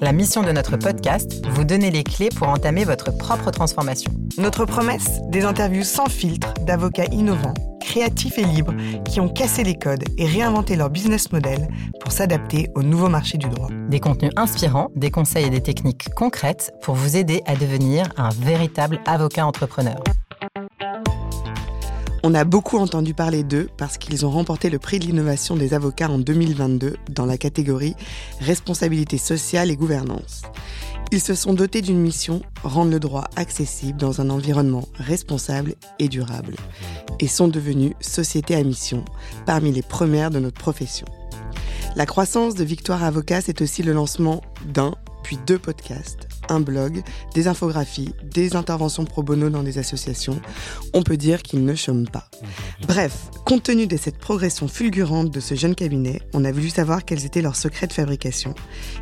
La mission de notre podcast, vous donner les clés pour entamer votre propre transformation. Notre promesse, des interviews sans filtre d'avocats innovants créatifs et libres qui ont cassé les codes et réinventé leur business model pour s'adapter au nouveau marché du droit. Des contenus inspirants, des conseils et des techniques concrètes pour vous aider à devenir un véritable avocat entrepreneur. On a beaucoup entendu parler d'eux parce qu'ils ont remporté le prix de l'innovation des avocats en 2022 dans la catégorie Responsabilité sociale et gouvernance. Ils se sont dotés d'une mission, rendre le droit accessible dans un environnement responsable et durable, et sont devenus société à mission, parmi les premières de notre profession. La croissance de Victoire Avocat, c'est aussi le lancement d'un, puis deux podcasts, un blog, des infographies, des interventions pro bono dans des associations. On peut dire qu'ils ne chôment pas. Bref, compte tenu de cette progression fulgurante de ce jeune cabinet, on a voulu savoir quels étaient leurs secrets de fabrication.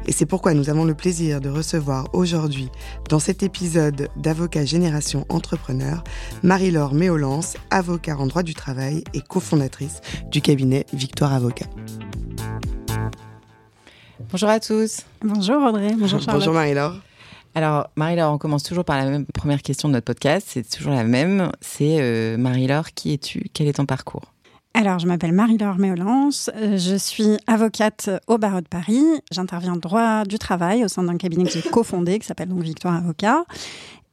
Et c'est pourquoi nous avons le plaisir de recevoir aujourd'hui, dans cet épisode d'Avocat Génération Entrepreneur, Marie-Laure Méolance, avocat en droit du travail et cofondatrice du cabinet Victoire Avocat. Bonjour à tous. Bonjour Audrey. Bonjour Charlotte. Bonjour Marie-Laure. Alors, Marie-Laure, on commence toujours par la même première question de notre podcast. C'est toujours la même. C'est euh, Marie-Laure, qui es-tu? Quel est ton parcours? Alors, je m'appelle Marie-Laure Méolance, euh, je suis avocate au barreau de Paris. J'interviens en droit du travail au sein d'un cabinet que j'ai cofondé, qui s'appelle donc Victoire Avocat.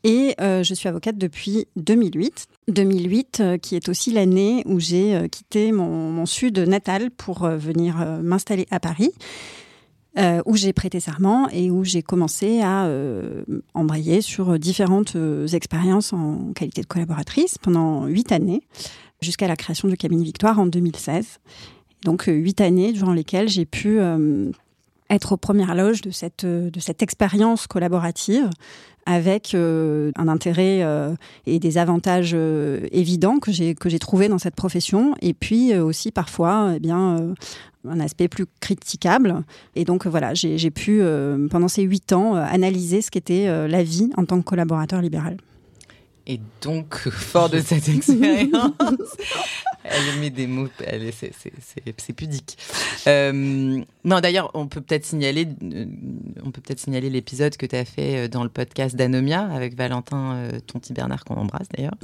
Et euh, je suis avocate depuis 2008. 2008, qui est aussi l'année où j'ai quitté mon, mon, sud natal pour venir m'installer à Paris. Euh, où j'ai prêté serment et où j'ai commencé à euh, embrayer sur différentes euh, expériences en qualité de collaboratrice pendant huit années, jusqu'à la création du cabinet Victoire en 2016. Donc huit années durant lesquelles j'ai pu être aux premières loges de cette, de cette expérience collaborative avec un intérêt et des avantages évidents que j'ai que j'ai trouvé dans cette profession et puis aussi parfois eh bien un aspect plus critiquable. Et donc voilà, j'ai pu, euh, pendant ces huit ans, euh, analyser ce qu'était euh, la vie en tant que collaborateur libéral. Et donc, fort de cette expérience, elle met des mots, c'est pudique. Euh, non, d'ailleurs, on peut peut-être signaler, euh, on peut peut-être signaler l'épisode que tu as fait euh, dans le podcast d'Anomia avec Valentin euh, Tonti Bernard qu'on embrasse d'ailleurs,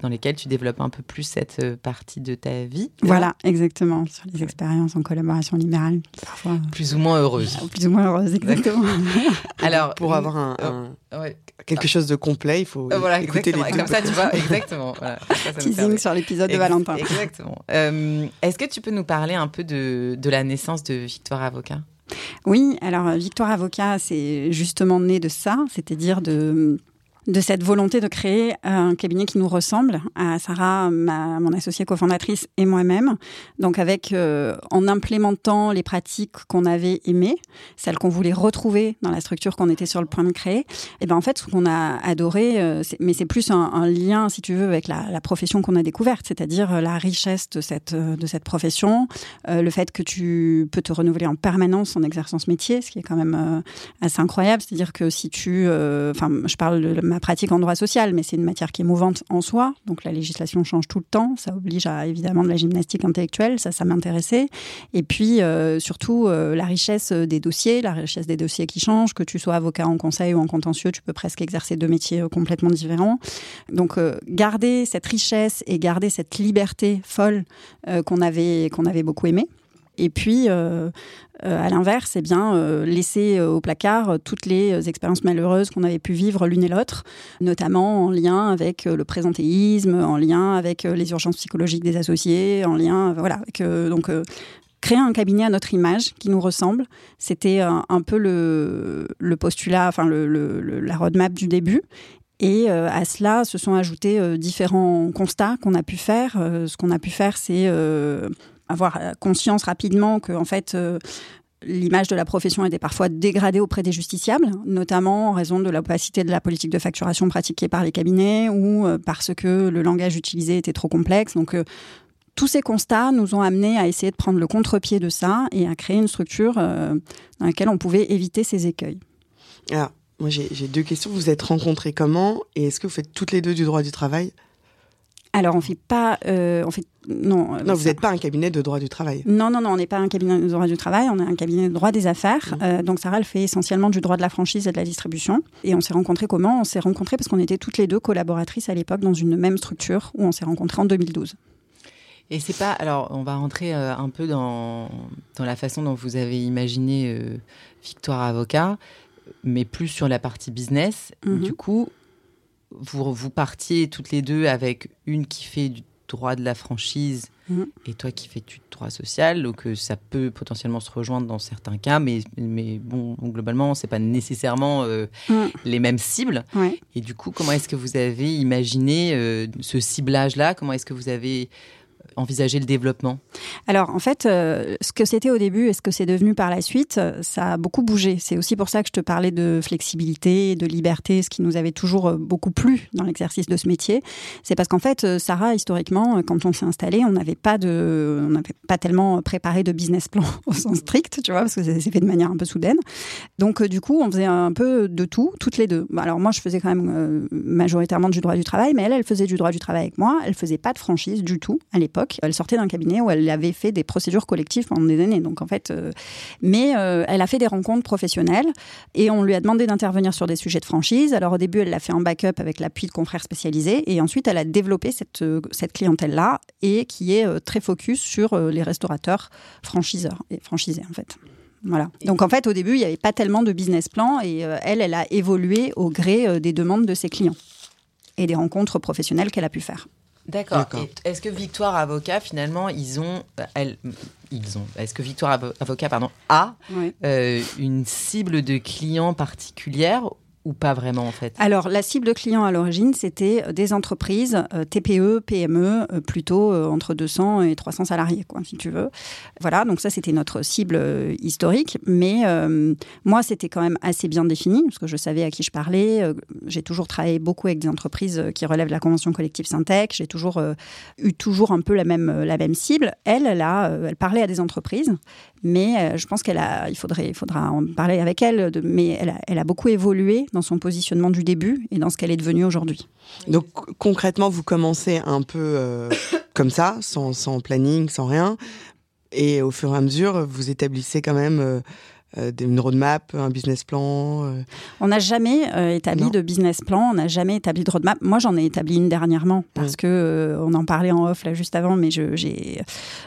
dans lesquels tu développes un peu plus cette partie de ta vie. Voilà, exactement, sur les expériences en collaboration libérale, parfois plus ou moins heureuses. Plus ou moins heureuses, exactement. Alors, pour avoir un, quelque chose de complet, il faut voilà, écouter les Comme ça, tu vois, exactement. Voilà, Teasing sur l'épisode de Valentin. Exactement. Euh, est-ce que tu peux nous parler un peu de, de la naissance de Victoire Avocat? Oui, alors Victoire Avocat, c'est justement né de ça, c'est-à-dire de de cette volonté de créer un cabinet qui nous ressemble à Sarah, ma, mon associée cofondatrice et moi-même. Donc avec euh, en implémentant les pratiques qu'on avait aimées, celles qu'on voulait retrouver dans la structure qu'on était sur le point de créer. Et ben en fait ce qu'on a adoré, euh, mais c'est plus un, lien si tu veux avec la, la profession qu'on a découverte, c'est-à-dire euh, la richesse de cette de cette profession, le fait que tu peux te renouveler en permanence en exerçant ce métier, ce qui est quand même assez incroyable. C'est-à-dire que si tu, enfin je parle de ma pratique en droit social, mais c'est une matière qui est mouvante en soi. Donc la législation change tout le temps. Ça oblige à évidemment de la gymnastique intellectuelle. Ça, ça m'intéressait. Et puis euh, surtout euh, la richesse des dossiers, la richesse des dossiers qui changent. Que tu sois avocat en conseil ou en contentieux, tu peux presque exercer deux métiers euh, complètement différents. Donc garder cette richesse et garder cette liberté folle qu'on avait qu'on avait beaucoup aimé. Et puis, euh, euh, à l'inverse, eh bien, euh, laisser au placard toutes les expériences malheureuses qu'on avait pu vivre l'une et l'autre, notamment en lien avec le présentéisme, en lien avec les urgences psychologiques des associés, en lien, voilà, avec, donc créer un cabinet à notre image qui nous ressemble. C'était un, peu le, postulat, enfin le, la roadmap du début. Et à cela se sont ajoutés différents constats qu'on a pu faire. ce qu'on a pu faire, c'est avoir conscience rapidement que en fait euh, l'image de la profession était parfois dégradée auprès des justiciables, notamment en raison de l'opacité de la politique de facturation pratiquée par les cabinets ou euh, parce que le langage utilisé était trop complexe. Donc euh, tous ces constats nous ont amenés à essayer de prendre le contre-pied de ça et à créer une structure dans laquelle on pouvait éviter ces écueils. Alors, moi j'ai deux questions. Vous êtes rencontrés comment et est-ce que vous faites toutes les deux du droit du travail? Alors, on fait pas, euh, on fait non. Non, vous n'êtes pas un cabinet de droit du travail. Non, non, non, on n'est pas un cabinet de droit du travail. On est un cabinet de droit des affaires. Mmh. Euh, donc Sarah, elle fait essentiellement du droit de la franchise et de la distribution. Et on s'est rencontrés comment? On s'est rencontrés parce qu'on était toutes les deux collaboratrices à l'époque dans une même structure où on s'est rencontrés en 2012. Et c'est pas. Alors, on va rentrer euh, un peu dans, dans la façon dont vous avez imaginé Victoire Avocat, mais plus sur la partie business. Mmh. Du coup, vous, vous partiez toutes les deux avec une qui fait du droit de la franchise mm. et toi qui fais du droit social. Donc euh, ça peut potentiellement se rejoindre dans certains cas, mais, mais bon, globalement, c'est pas nécessairement euh, mm. les mêmes cibles. Et du coup, comment est-ce que vous avez imaginé euh, ce ciblage-là? Comment est-ce que vous avez envisager le développement Alors, en fait, euh, ce que c'était au début et ce que c'est devenu par la suite, euh, ça a beaucoup bougé. C'est aussi pour ça que je te parlais de flexibilité, de liberté, ce qui nous avait toujours euh, beaucoup plu dans l'exercice de ce métier. C'est parce qu'en fait, Sarah, historiquement, quand on s'est installé, on n'avait pas pas tellement préparé de business plan au sens strict, tu vois, parce que ça s'est fait de manière un peu soudaine. Donc, du coup, on faisait un peu de tout, toutes les deux. Alors, moi, je faisais quand même majoritairement du droit du travail, mais elle, elle faisait du droit du travail avec moi. Elle faisait pas de franchise du tout à l'époque. Elle sortait d'un cabinet où elle avait fait des procédures collectives pendant des années. Donc en fait, euh, mais euh, elle a fait des rencontres professionnelles et on lui a demandé d'intervenir sur des sujets de franchise. Alors au début, elle l'a fait en backup avec l'appui de confrères spécialisés et ensuite elle a développé cette, euh, clientèle-là et qui est très focus sur les restaurateurs franchiseurs et franchisés en fait. Voilà. Donc en fait, au début, il n'y avait pas tellement de business plan et elle, elle a évolué au gré des demandes de ses clients et des rencontres professionnelles qu'elle a pu faire. D'accord. Est-ce que Victoire Avocat, finalement, ils ont, euh, elle, ils ont. Est-ce que Victoire Avocat, pardon, a euh, une cible de clients particulière ou pas vraiment en fait? Alors la cible client à l'origine, c'était euh, des entreprises euh, TPE, PME, euh, plutôt entre 200 et 300 salariés, quoi, si tu veux. Voilà, donc ça c'était notre cible historique, mais moi c'était quand même assez bien défini parce que je savais à qui je parlais. j'ai toujours travaillé beaucoup avec des entreprises qui relèvent de la convention collective Syntec. J'ai toujours eu toujours un peu la même la même cible. Elle, elle parlait à des entreprises, mais je pense qu'elle a, il faudra en parler avec elle. Mais elle a, beaucoup évolué dans son positionnement du début et dans ce qu'elle est devenue aujourd'hui. Donc concrètement, vous commencez un peu euh, comme ça, sans, sans, planning, sans rien, et au fur et à mesure, vous établissez quand même euh, euh, une roadmap, un business plan euh. On n'a jamais euh, établi de business plan, on n'a jamais établi de roadmap. Moi, j'en ai établi une dernièrement parce que on en parlait en off là juste avant, mais j'ai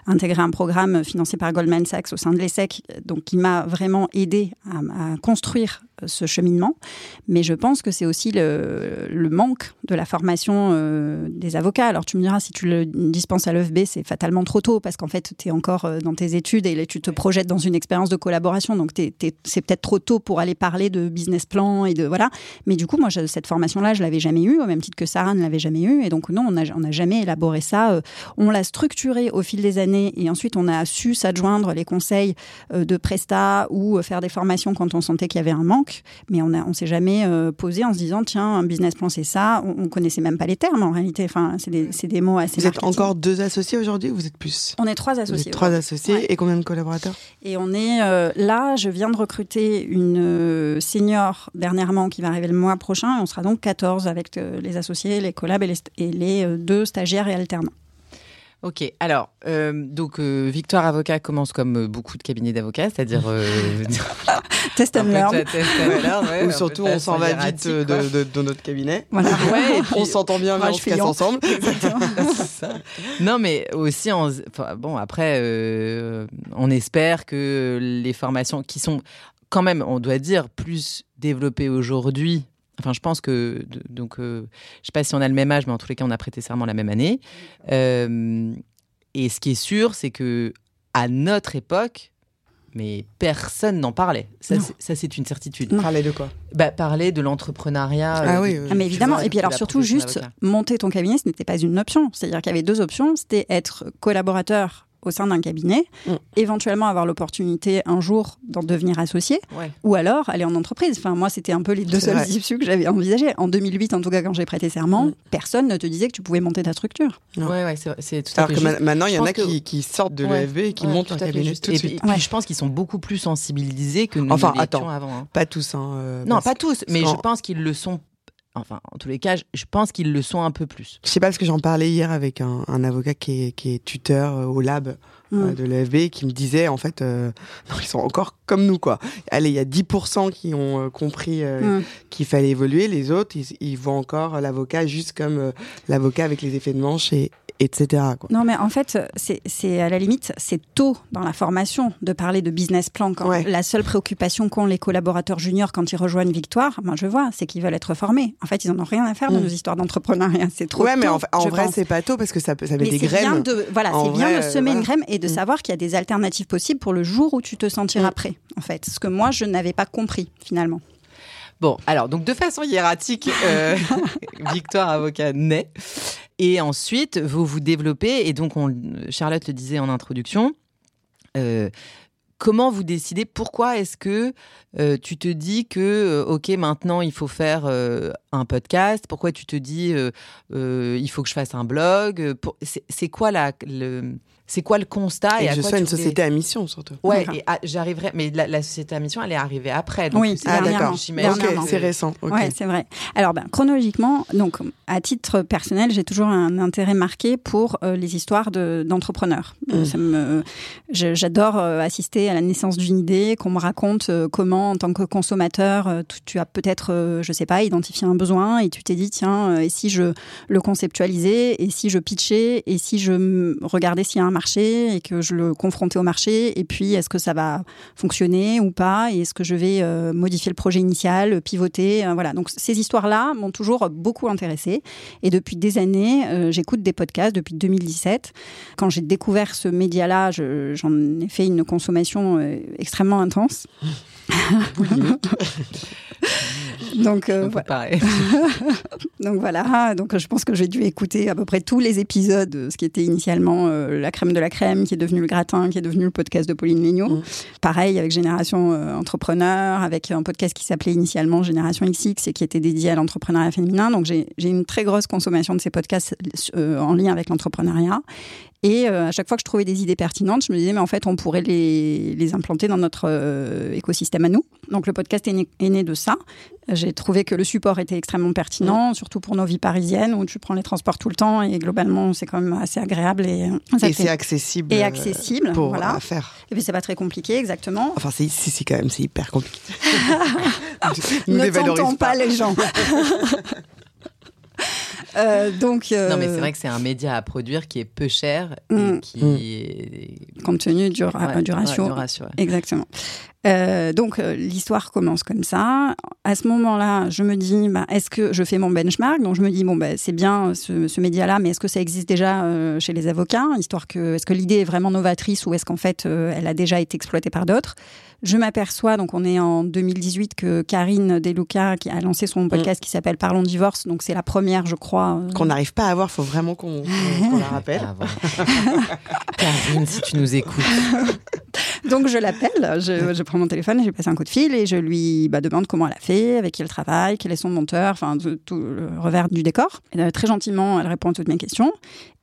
intégré un programme financé par Goldman Sachs au sein de l'ESSEC, donc qui m'a vraiment aidé à, construire ce cheminement. Mais je pense que c'est aussi le, le, manque de la formation des avocats. Alors tu me diras, si tu le dispenses à l'EFB, c'est fatalement trop tôt parce qu'en fait, tu es encore dans tes études et là, tu te projettes dans une expérience de collaboration. Donc c'est peut-être trop tôt pour aller parler de business plan et de voilà. Mais du coup, moi, cette formation-là, je l'avais jamais eue, au même titre que Sarah ne l'avait jamais eue. Et donc, non, on n'a jamais élaboré ça. Euh, on l'a structuré au fil des années et ensuite, on a su s'adjoindre les conseils euh, de Presta ou euh, faire des formations quand on sentait qu'il y avait un manque. Mais on ne on s'est jamais posé en se disant, tiens, un business plan, c'est ça. On, ne connaissait même pas les termes en réalité. Enfin, c'est des, des, mots assez. Vous êtes encore deux associés aujourd'hui ou vous êtes plus? On est trois associés. trois associés et combien de collaborateurs? Et on est là, je viens de recruter une euh, senior dernièrement qui va arriver le mois prochain. Et on sera donc 14 avec euh, les associés, les collabs et les, euh, deux stagiaires et alternants. Ok, alors, donc Victoire Avocat commence comme beaucoup de cabinets d'avocats, c'est-à-dire... test and learn. Ou surtout, on s'en va vite de, notre cabinet. Voilà. Ouais, on s'entend bien, mais on se casse ensemble. non, mais aussi, bon, après, on espère que les formations qui sont quand même, on doit dire, plus développées aujourd'hui Enfin, je pense que donc, euh, je sais pas si on a le même âge, mais en tous les cas, on a prêté serment la même année. Euh, et ce qui est sûr, c'est que à notre époque, mais personne n'en parlait. Ça, c'est une certitude. Parler de quoi? Bah, Parler de l'entrepreneuriat. Ah oui, ah, mais évidemment. et puis alors surtout, juste monter ton cabinet, ce n'était pas une option. C'est-à-dire qu'il y avait deux options. C'était être collaborateur au sein d'un cabinet, Mm. éventuellement avoir l'opportunité un jour d'en devenir associé, Ouais. ou alors aller en entreprise. Enfin, moi, c'était un peu les deux vrai. issues que j'avais envisagées. En 2008, en tout cas, quand j'ai prêté serment, Mm. personne ne te disait que tu pouvais monter ta structure. Non. Ouais, ouais, c'est tout à Alors fait que juste. maintenant, il y en a que- qui, qui sortent de Ouais. l'EFB et qui Ouais, montent tout un à cabinet juste. tout de Et suite. puis, Ouais. je pense qu'ils sont beaucoup plus sensibilisés que nous Enfin, attends. avant. hein. Pas tous. Hein, euh, Non, pas tous, mais je pense qu'ils le sont. Enfin, en tous les cas, je- je pense qu'ils le sont un peu plus. Je sais pas parce que j'en parlais hier avec un, un avocat qui est, qui est tuteur euh, au lab euh, Mm. de l'EFB qui me disait en fait euh, non, ils sont encore comme nous quoi. Allez, il y a 10% qui ont euh, compris euh, Mm. qu'il fallait évoluer, les autres ils, ils voient encore l'avocat juste comme euh, l'avocat avec les effets de manche et etc. Quoi. Non, mais en fait, c'est à la limite, c'est tôt dans la formation de parler de business plan. Quand Ouais. La seule préoccupation qu'ont les collaborateurs juniors quand ils rejoignent Victoire, moi je vois, c'est qu'ils veulent être formés. En fait, ils en ont rien à faire de Mm. nos histoires d'entrepreneuriat. C'est trop ouais, mais tôt, en, fa- en je vrai c'est pas tôt parce que ça, met Mais des bien graines. de voilà, En c'est bien vrai, de semer une graine et de Mm. savoir qu'il y a des alternatives possibles pour le jour où tu te sentiras Mm. prêt. En fait, ce que moi je n'avais pas compris finalement. Bon, alors, donc de façon hiératique, euh, Victoire Avocat naît. Et ensuite, vous vous développez. Et donc, on, Charlotte le disait en introduction. euh, comment vous décidez Pourquoi est-ce que euh, tu te dis que, euh, OK, maintenant, il faut faire un podcast? Pourquoi tu te dis, il faut que je fasse un blog? C'est quoi, la, le, c'est quoi le constat Et à je quoi sois une voulais- société à mission surtout. Ouais, et j'arriverai. Mais la, la société à mission, elle est arrivée après. Donc Oui, c'est Ah d'accord. j'imagine Ok, dernièrement. c'est récent. ok. Ouais, c'est vrai. Alors, ben, chronologiquement, donc, à titre personnel, j'ai toujours un intérêt marqué pour euh, les histoires de- d'entrepreneurs. Euh, Mm. ça me- je- J'adore euh, assister à la naissance d'une idée, qu'on me raconte euh, comment, en tant que consommateur, euh, tu, tu as peut-être, euh, je sais pas, identifié un besoin et tu t'es dit, tiens, euh, et si je le conceptualisais, et si je pitchais, et si je m- regardais s'il y a un marché et que je le confrontais au marché, et puis est-ce que ça va fonctionner ou pas, et est-ce que je vais euh, modifier le projet initial, pivoter, euh, voilà. Donc ces histoires-là m'ont toujours beaucoup intéressée, et depuis des années, euh, j'écoute des podcasts depuis 2017. Quand j'ai découvert ce média-là, je- j'en ai fait une consommation euh, extrêmement intense. Donc, euh, peu voilà. pareil. Donc voilà, donc je pense que j'ai dû écouter à peu près tous les épisodes de ce qui était initialement euh, la crème de la crème, qui est devenu le gratin, qui est devenu le podcast de Pauline Léniaud. Mm. Pareil avec Génération euh, Entrepreneur, avec un podcast qui s'appelait initialement Génération XX et qui était dédié à l'entrepreneuriat féminin. Donc j'ai une très grosse consommation de ces podcasts en lien avec l'entrepreneuriat. Et euh, à chaque fois que je trouvais des idées pertinentes, je me disais, mais en fait, on pourrait les, les implanter dans notre euh, écosystème à nous. Donc le podcast est né, est né de ça. J'ai trouvé que le support était extrêmement pertinent, surtout pour nos vies parisiennes où tu prends les transports tout le temps et globalement, c'est quand même assez agréable. Et, euh, Et c'est accessible. et euh, accessible, pour voilà. faire. Et puis c'est pas très compliqué, exactement. Enfin, c'est si, si, quand même, c'est hyper compliqué. Ne t'entends pas les gens. Euh, donc, euh, Non, mais c'est vrai que c'est un média à produire qui est peu cher Mm. et qui est. compte tenu du, ra- Ouais, du ratio. ouais, du ratio, ouais. Exactement. Euh, donc euh, l'histoire commence comme ça. À ce moment-là, je me dis, bah, est-ce que je fais mon benchmark? Donc je me dis, bon, bah, c'est bien ce, ce média-là, mais est-ce que ça existe déjà euh, chez les avocats? Histoire que, est-ce que l'idée est vraiment novatrice ou est-ce qu'en fait, euh, elle a déjà été exploitée par d'autres? Je m'aperçois, donc on est en 2018, que Karine Deluca qui a lancé son podcast qui s'appelle Parlons divorce. Donc c'est la première, je crois. euh, Qu'on n'arrive pas à avoir, faut vraiment qu'on la rappelle. Karine, si tu nous écoutes. Donc je l'appelle, je, je prends mon téléphone, j'ai passé un coup de fil et je lui bah, demande comment elle a fait, avec qui elle travaille, quel est son monteur, enfin tout, tout le revers du décor. Et, euh, très gentiment, elle répond à toutes mes questions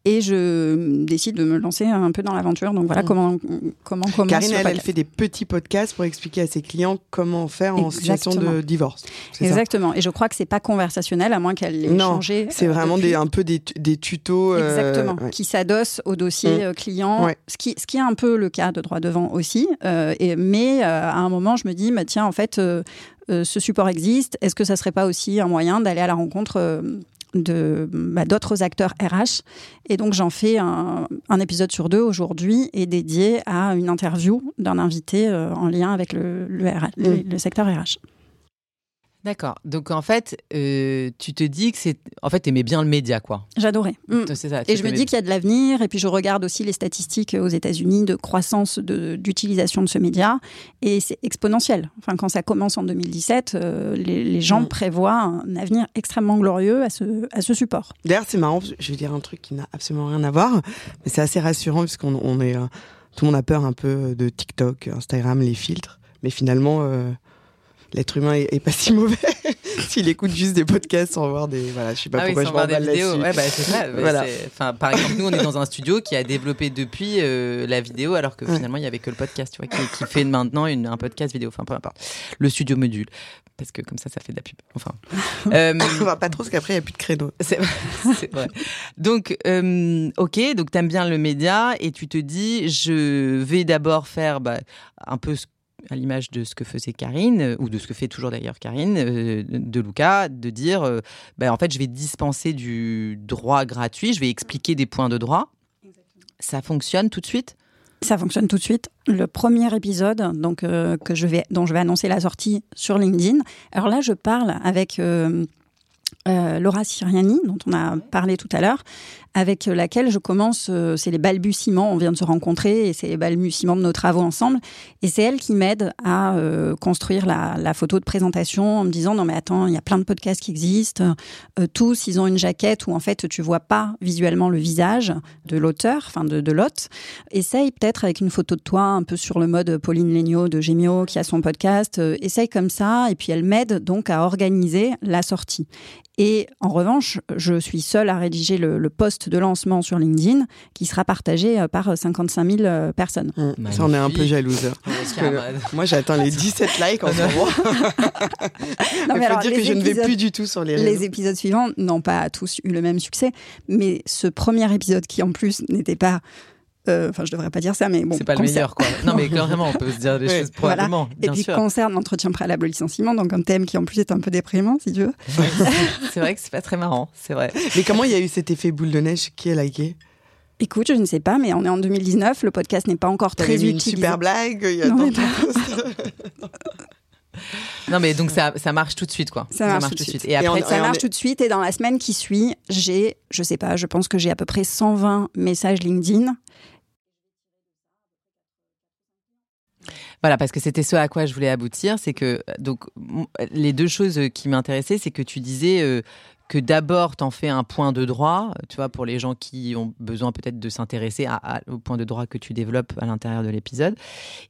et je décide de me lancer un peu dans l'aventure. Donc voilà Mm. comment comment Karine, le elle, fait des petits podcasts pour expliquer à ses clients comment faire en situation de divorce. C'est ça Exactement. Et je crois que c'est pas conversationnel, à moins qu'elle l'ait Non, changé. C'est euh, vraiment depuis. des, un peu des, des tutos. euh, Exactement, ouais. qui s'adosse au dossier Mm. euh, client, Ouais. ce, qui, ce qui est un peu le cas de droit devant aussi. euh, et, mais à un moment, je me dis, bah, tiens, en fait, ce support existe. Est-ce que ça serait pas aussi un moyen d'aller à la rencontre de bah, d'autres acteurs RH Et donc, j'en fais un, un épisode sur deux aujourd'hui et dédié à une interview d'un invité euh, en lien avec le, le, RH le- Mm. le secteur RH. D'accord. Donc en fait, euh, tu te dis que c'est. En fait, t'aimais bien le média, quoi. J'adorais. Mm. C'est ça. Et je me dis qu'il y a de l'avenir. Et puis je regarde aussi les statistiques aux États-Unis de croissance de- d'utilisation de, ce média. Et c'est exponentiel. Enfin, quand ça commence en 2017, euh, les, les gens Mm. prévoient un avenir extrêmement glorieux à ce, à ce support. D'ailleurs, c'est marrant, je vais dire un truc qui n'a absolument rien à voir, mais c'est assez rassurant puisqu'on on est, euh, tout le monde a peur un peu de TikTok, Instagram, les filtres, mais finalement, euh, l'être humain est, est pas si mauvais s'il écoute juste des podcasts sans voir des, voilà, je sais pas Ah oui, pourquoi sans je voir des vidéos. Ouais, bah, c'est ça. Ouais, Voilà. Enfin, par exemple, nous, on est dans un studio qui a développé depuis euh, la vidéo, alors que Ouais. finalement, il y avait que le podcast, tu vois, qui, qui fait maintenant une, un podcast vidéo. Enfin, peu importe. Le studio module, parce que comme ça, ça fait de la pub. Enfin. Euh, On va pas trop parce qu'après il y a plus de créneaux. C'est c'est vrai. Donc, euh, ok, donc t'aimes bien le média et tu te dis, je vais d'abord faire bah, un peu ce- à l'image de ce que faisait Karine, euh, ou de ce que fait toujours d'ailleurs Karine, euh, de Luca, de dire, euh, bah, en fait, je vais dispenser du droit gratuit, je vais expliquer des points de droit. Ça fonctionne tout de suite? Ça fonctionne tout de suite. Le premier épisode, donc euh, que je vais, dont je vais annoncer la sortie sur LinkedIn. Alors là, je parle avec euh, euh, Laura Siriani, dont on a parlé tout à l'heure, avec laquelle je commence. euh, c'est les balbutiements. On vient de se rencontrer et c'est les balbutiements de nos travaux ensemble. Et c'est elle qui m'aide à euh, construire la, photo de présentation en me disant non mais attends, il y a plein de podcasts qui existent. Euh, tous, ils ont une jaquette où en fait tu vois pas visuellement le visage de l'auteur, enfin de, l'hôte. Essaye peut-être avec une photo de toi un peu sur le mode Pauline Legnaud de Gémio qui a son podcast. essaye comme ça et puis elle m'aide donc à organiser la sortie. Et en revanche, je suis seule à rédiger le, le post de lancement sur LinkedIn qui sera partagé euh, par 55 000 euh, personnes. Hum, Ça, on est un peu jalouse. Moi, j'atteins les 17 likes en ce moment. Non, Il faut alors, dire les que je ne vais plus du tout sur les Les réseaux. épisodes suivants n'ont pas tous eu le même succès, mais ce premier épisode qui en plus n'était pas, euh, enfin je devrais pas dire ça, mais bon, c'est pas le meilleur, quoi. Non, mais vraiment, on peut se dire des choses Voilà. probablement, Et bien puis sûr. concerne l'entretien préalable au licenciement, donc un thème qui en plus est un peu déprimant, si tu veux. C'est vrai que c'est pas très marrant, c'est vrai. Mais comment il y a eu cet effet boule de neige? Qui a liké? Écoute, je ne sais pas, mais on est en 2019, le podcast n'est pas encore très mis une super blague. Il y a Non, tant de. Non, mais donc ça, ça marche tout de suite, quoi. Ça marche tout de suite. Et après, on- Ça marche est- tout de suite et dans la semaine qui suit, j'ai, je sais pas, je pense que j'ai à peu près 120 messages LinkedIn. Voilà, parce que c'était ce à quoi je voulais aboutir, c'est que donc les deux choses qui m'intéressaient, c'est que tu disais euh, que d'abord t'en fais un point de droit, tu vois, pour les gens qui ont besoin peut-être de s'intéresser à, à- au point de droit que tu développes à l'intérieur de l'épisode,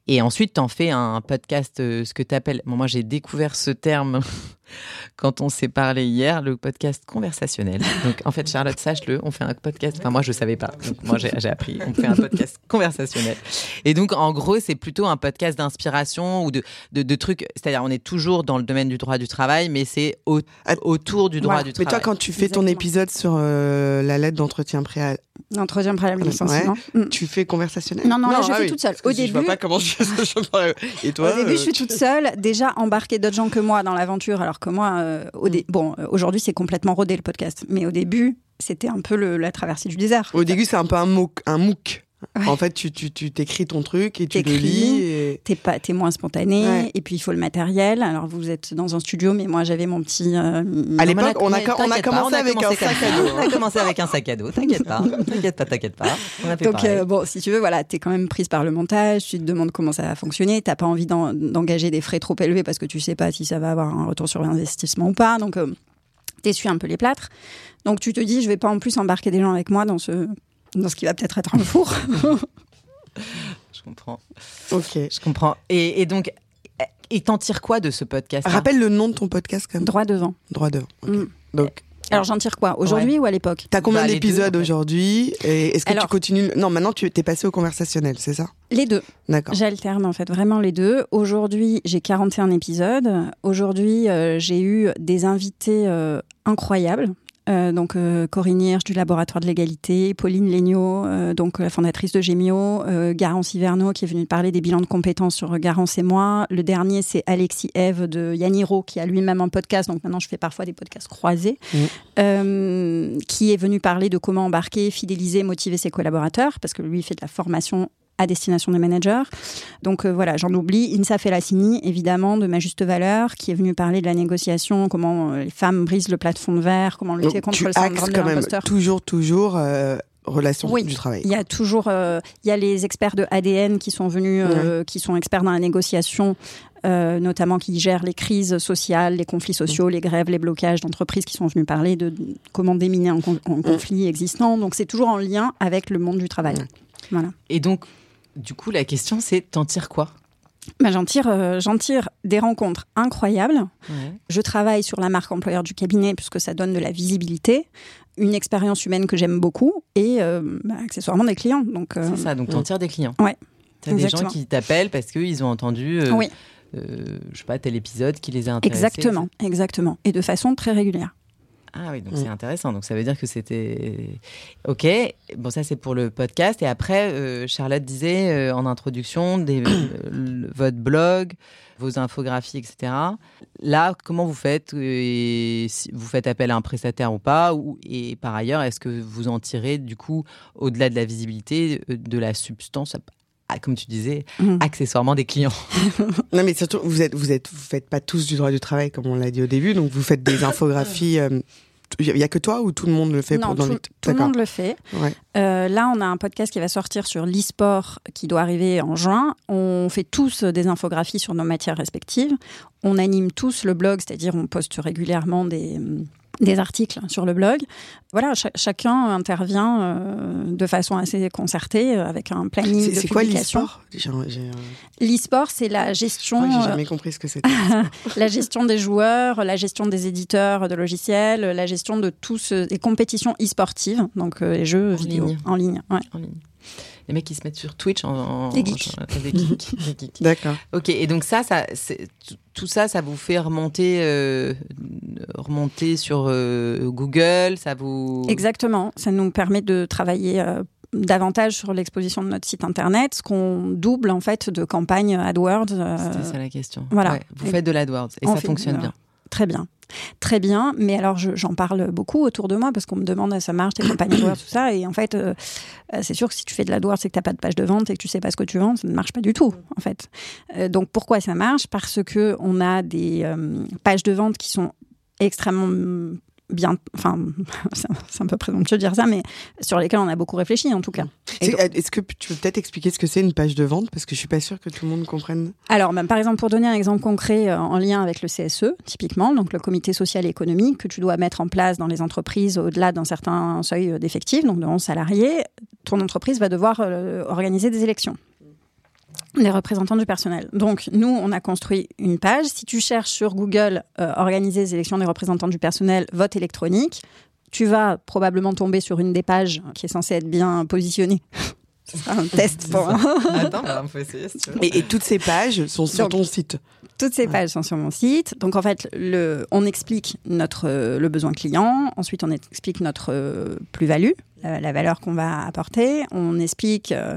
et ensuite t'en fais un podcast, euh, ce que t'appelles. Bon, moi j'ai découvert ce terme quand on s'est parlé hier, le podcast conversationnel. Donc en fait, Charlotte, sache-le, on fait un podcast. Enfin moi je savais pas, donc moi j'ai appris. On fait un podcast conversationnel. Et donc, en gros, c'est plutôt un podcast d'inspiration ou de, de, de trucs. C'est-à-dire, on est toujours dans le domaine du droit du travail, mais c'est au- Ah, autour du droit voilà. du travail. Toi, quand tu fais ton épisode sur euh, la lettre d'entretien préalable, L'entretien préalable au Ouais. licenciement. Mm. tu fais conversationnel Non, non, là, je ah fais oui. toute seule. Parce Au si Je vois début- pas comment je fais ça. je- Et toi Au début, euh, je suis tu- toute seule, déjà embarquer d'autres gens que moi dans l'aventure, alors que moi, euh, au dé- bon, euh, aujourd'hui, c'est complètement rodé le podcast, mais au début, c'était un peu le- la traversée du désert. Au début, c'est un peu un MOOC. Un MOOC. Ouais. En fait, tu, tu, tu t'écris ton truc et tu le lis. T'es pas, t'es moins spontané, Ouais. et puis il faut le matériel. Alors vous êtes dans un studio, mais moi j'avais mon petit. euh, À l'époque, on a, on commencé avec un sac à dos. On a commencé avec un sac à dos. T'inquiète pas, t'inquiète pas, t'inquiète pas. On a fait Donc euh, bon, si tu veux, voilà, t'es quand même prise par le montage, tu te demandes comment ça va fonctionner, t'as pas envie d'en- d'engager des frais trop élevés parce que tu sais pas si ça va avoir un retour sur investissement ou pas. Donc euh, t'essuies un peu les plâtres. Donc tu te dis, je vais pas en plus embarquer des gens avec moi dans ce dans ce qui va peut-être être un four. Je comprends. Ok. Je comprends. Et, et donc, et t'en tires quoi de ce podcast Rappelle le nom de ton podcast quand même. Droit devant. Droit devant. Mm. Donc, Alors j'en tire quoi? Aujourd'hui ou à l'époque? T'as combien Bah, d'épisodes en fait. aujourd'hui? Et est-ce que tu continues Non, maintenant tu t'es passé au conversationnel, c'est ça? Les deux. D'accord. J'alterne en fait vraiment les deux. Aujourd'hui, j'ai 41 épisodes. Aujourd'hui, euh, j'ai eu des invités euh, incroyables. Euh, donc euh, Corinne Hirsch du laboratoire de l'égalité, Pauline Legnaud, euh, donc la fondatrice de Gémio, Garance Hiverneau qui est venue parler des bilans de compétences sur Garance et moi. Le dernier c'est Alexis Eve de Yaniro qui a lui-même un podcast, donc maintenant je fais parfois des podcasts croisés, euh, qui est venu parler de comment embarquer, fidéliser, motiver ses collaborateurs, parce que lui il fait de la formation à destination des managers. Donc euh, voilà, j'en oublie. Insa Felassini, évidemment, de ma juste valeur, qui est venue parler de la négociation, comment euh, les femmes brisent le plafond de verre, comment lutter contre le syndrome de l'imposteur. Toujours, toujours. Euh, relation oui, du travail. Il y a toujours, il y a les experts de ADN qui sont venus, qui sont experts dans la négociation, notamment qui gèrent les crises sociales, les conflits sociaux, les grèves, les blocages d'entreprises, qui sont venus parler de comment déminer un, conflit existant. Donc c'est toujours en lien avec le monde du travail. Voilà. Et donc du coup, la question, c'est t'en tires quoi? Ben, j'en tire, euh, j'en tire des rencontres incroyables. Je travaille sur la marque employeur du cabinet puisque ça donne de la visibilité, une expérience humaine que j'aime beaucoup et euh, ben, accessoirement des clients. Donc euh, c'est ça, donc t'en tires des clients. Ouais. T'as des gens qui t'appellent parce qu'ils ont entendu. oui. je sais pas tel épisode qui les a intéressés. Exactement, exactement, et de façon très régulière. Ah oui, donc c'est mm. intéressant. Donc ça veut dire que c'était ok. Bon, ça c'est pour le podcast. Et après, euh, Charlotte disait euh, en introduction des, euh, votre blog, vos infographies, etc. Là, comment vous faites si Vous faites appel à un prestataire ou pas? Ou, Et par ailleurs, est-ce que vous en tirez du coup, au-delà de la visibilité, de la substance? Comme tu disais, mm. accessoirement des clients. non, mais surtout, vous êtes, vous êtes, vous faites pas tous du droit du travail comme on l'a dit au début, donc vous faites des infographies. Il n'y a que toi ou tout le monde le fait Non, pour tout, tout le monde le fait. Euh, là, on a un podcast qui va sortir sur l'e-sport qui doit arriver en juin. On fait tous des infographies sur nos matières respectives. On anime tous le blog, c'est-à-dire on poste régulièrement des des articles sur le blog. Voilà, chacun intervient euh, de façon assez concertée euh, avec un planning de C'est quoi l'e-sport? L'e-sport, c'est la gestion. j'ai jamais compris ce que c'était. la gestion des joueurs, la gestion des éditeurs de logiciels, la gestion de tous les compétitions e-sportives, donc les jeux vidéo en ligne. En ligne les mecs qui se mettent sur Twitch en, des geeks. D'accord. Ok, et donc ça, ça tout ça, ça vous fait remonter, euh, remonter sur euh, Google, ça vous. Exactement, ça nous permet de travailler. Euh, davantage sur l'exposition de notre site internet, ce qu'on double en fait de campagne AdWords. C'était ça la question. Voilà. vous faites de l'AdWords et ça fonctionne bien. Très bien. Très bien, mais alors j'en parle beaucoup autour de moi parce qu'on me demande ça marche tes campagnes AdWords tout ça et en fait euh, euh, c'est sûr que si tu fais de l'AdWords et que tu n'as pas de page de vente et que tu sais pas ce que tu vends ça ne marche pas du tout en fait. Euh, donc pourquoi ça marche? Parce que on a des pages de vente qui sont extrêmement bien, enfin, c'est un peu présomptueux de dire ça, mais sur lesquels on a beaucoup réfléchi en tout cas. Est-ce que tu peux peut-être expliquer ce que c'est une page de vente? Parce que je suis pas sûre que tout le monde comprenne. Alors, même, par exemple, pour donner un exemple concret euh, en lien avec le CSE, typiquement, donc le comité social et économique que tu dois mettre en place dans les entreprises au-delà d'un certain seuil d'effectifs, donc de 11 salariés, ton entreprise va devoir euh, organiser des élections les représentants du personnel. Donc, nous, on a construit une page. Si tu cherches sur Google euh, organiser les élections des représentants du personnel, vote électronique, tu vas probablement tomber sur une des pages qui est censée être bien positionnée. C'est un test pour. Attends, on peut essayer si tu veux. Et, toutes ces pages sont sur ton site. Toutes ces pages sont sur mon site. Donc en fait, le, on explique notre le besoin client. Ensuite, on explique notre euh, plus-value, la, valeur qu'on va apporter. On explique euh,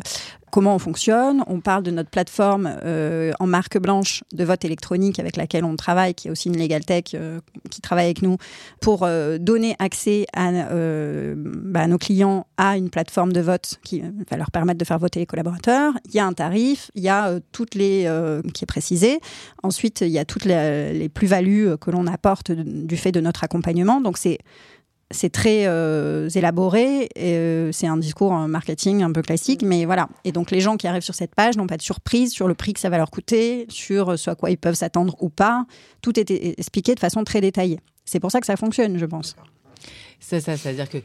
comment on fonctionne. On parle de notre plateforme euh, en marque blanche de vote électronique avec laquelle on travaille, qui est aussi une Legal Tech euh, qui travaille avec nous, pour donner accès à, bah, nos clients à une plateforme de vote qui va leur permettre de faire voter les collaborateurs. Il y a un tarif, il y a toutes les qui est précisé. Ensuite, il y a toutes les, les plus-values que l'on apporte du fait de notre accompagnement. Donc c'est c'est très euh, élaboré, euh, c'est un discours marketing un peu classique, mais voilà. Et donc les gens qui arrivent sur cette page n'ont pas de surprise sur le prix que ça va leur coûter, sur ce à quoi ils peuvent s'attendre ou pas. Tout est expliqué de façon très détaillée. C'est pour ça que ça fonctionne, je pense. C'est ça, c'est-à-dire que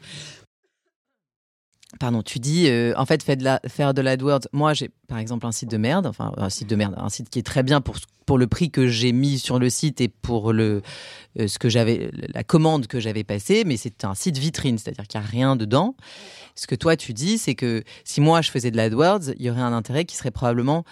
Pardon, tu dis, euh, en fait, faire de l'AdWords. Moi, j'ai par exemple un site de merde, enfin un site de merde, un site qui est très bien pour, pour le prix que j'ai mis sur le site et pour le, euh, ce que j'avais, la commande que j'avais passée, mais c'est un site vitrine, c'est-à-dire qu'il n'y a rien dedans. Ce que toi, tu dis, c'est que si moi, je faisais de l'AdWords, il y aurait un intérêt qui serait probablement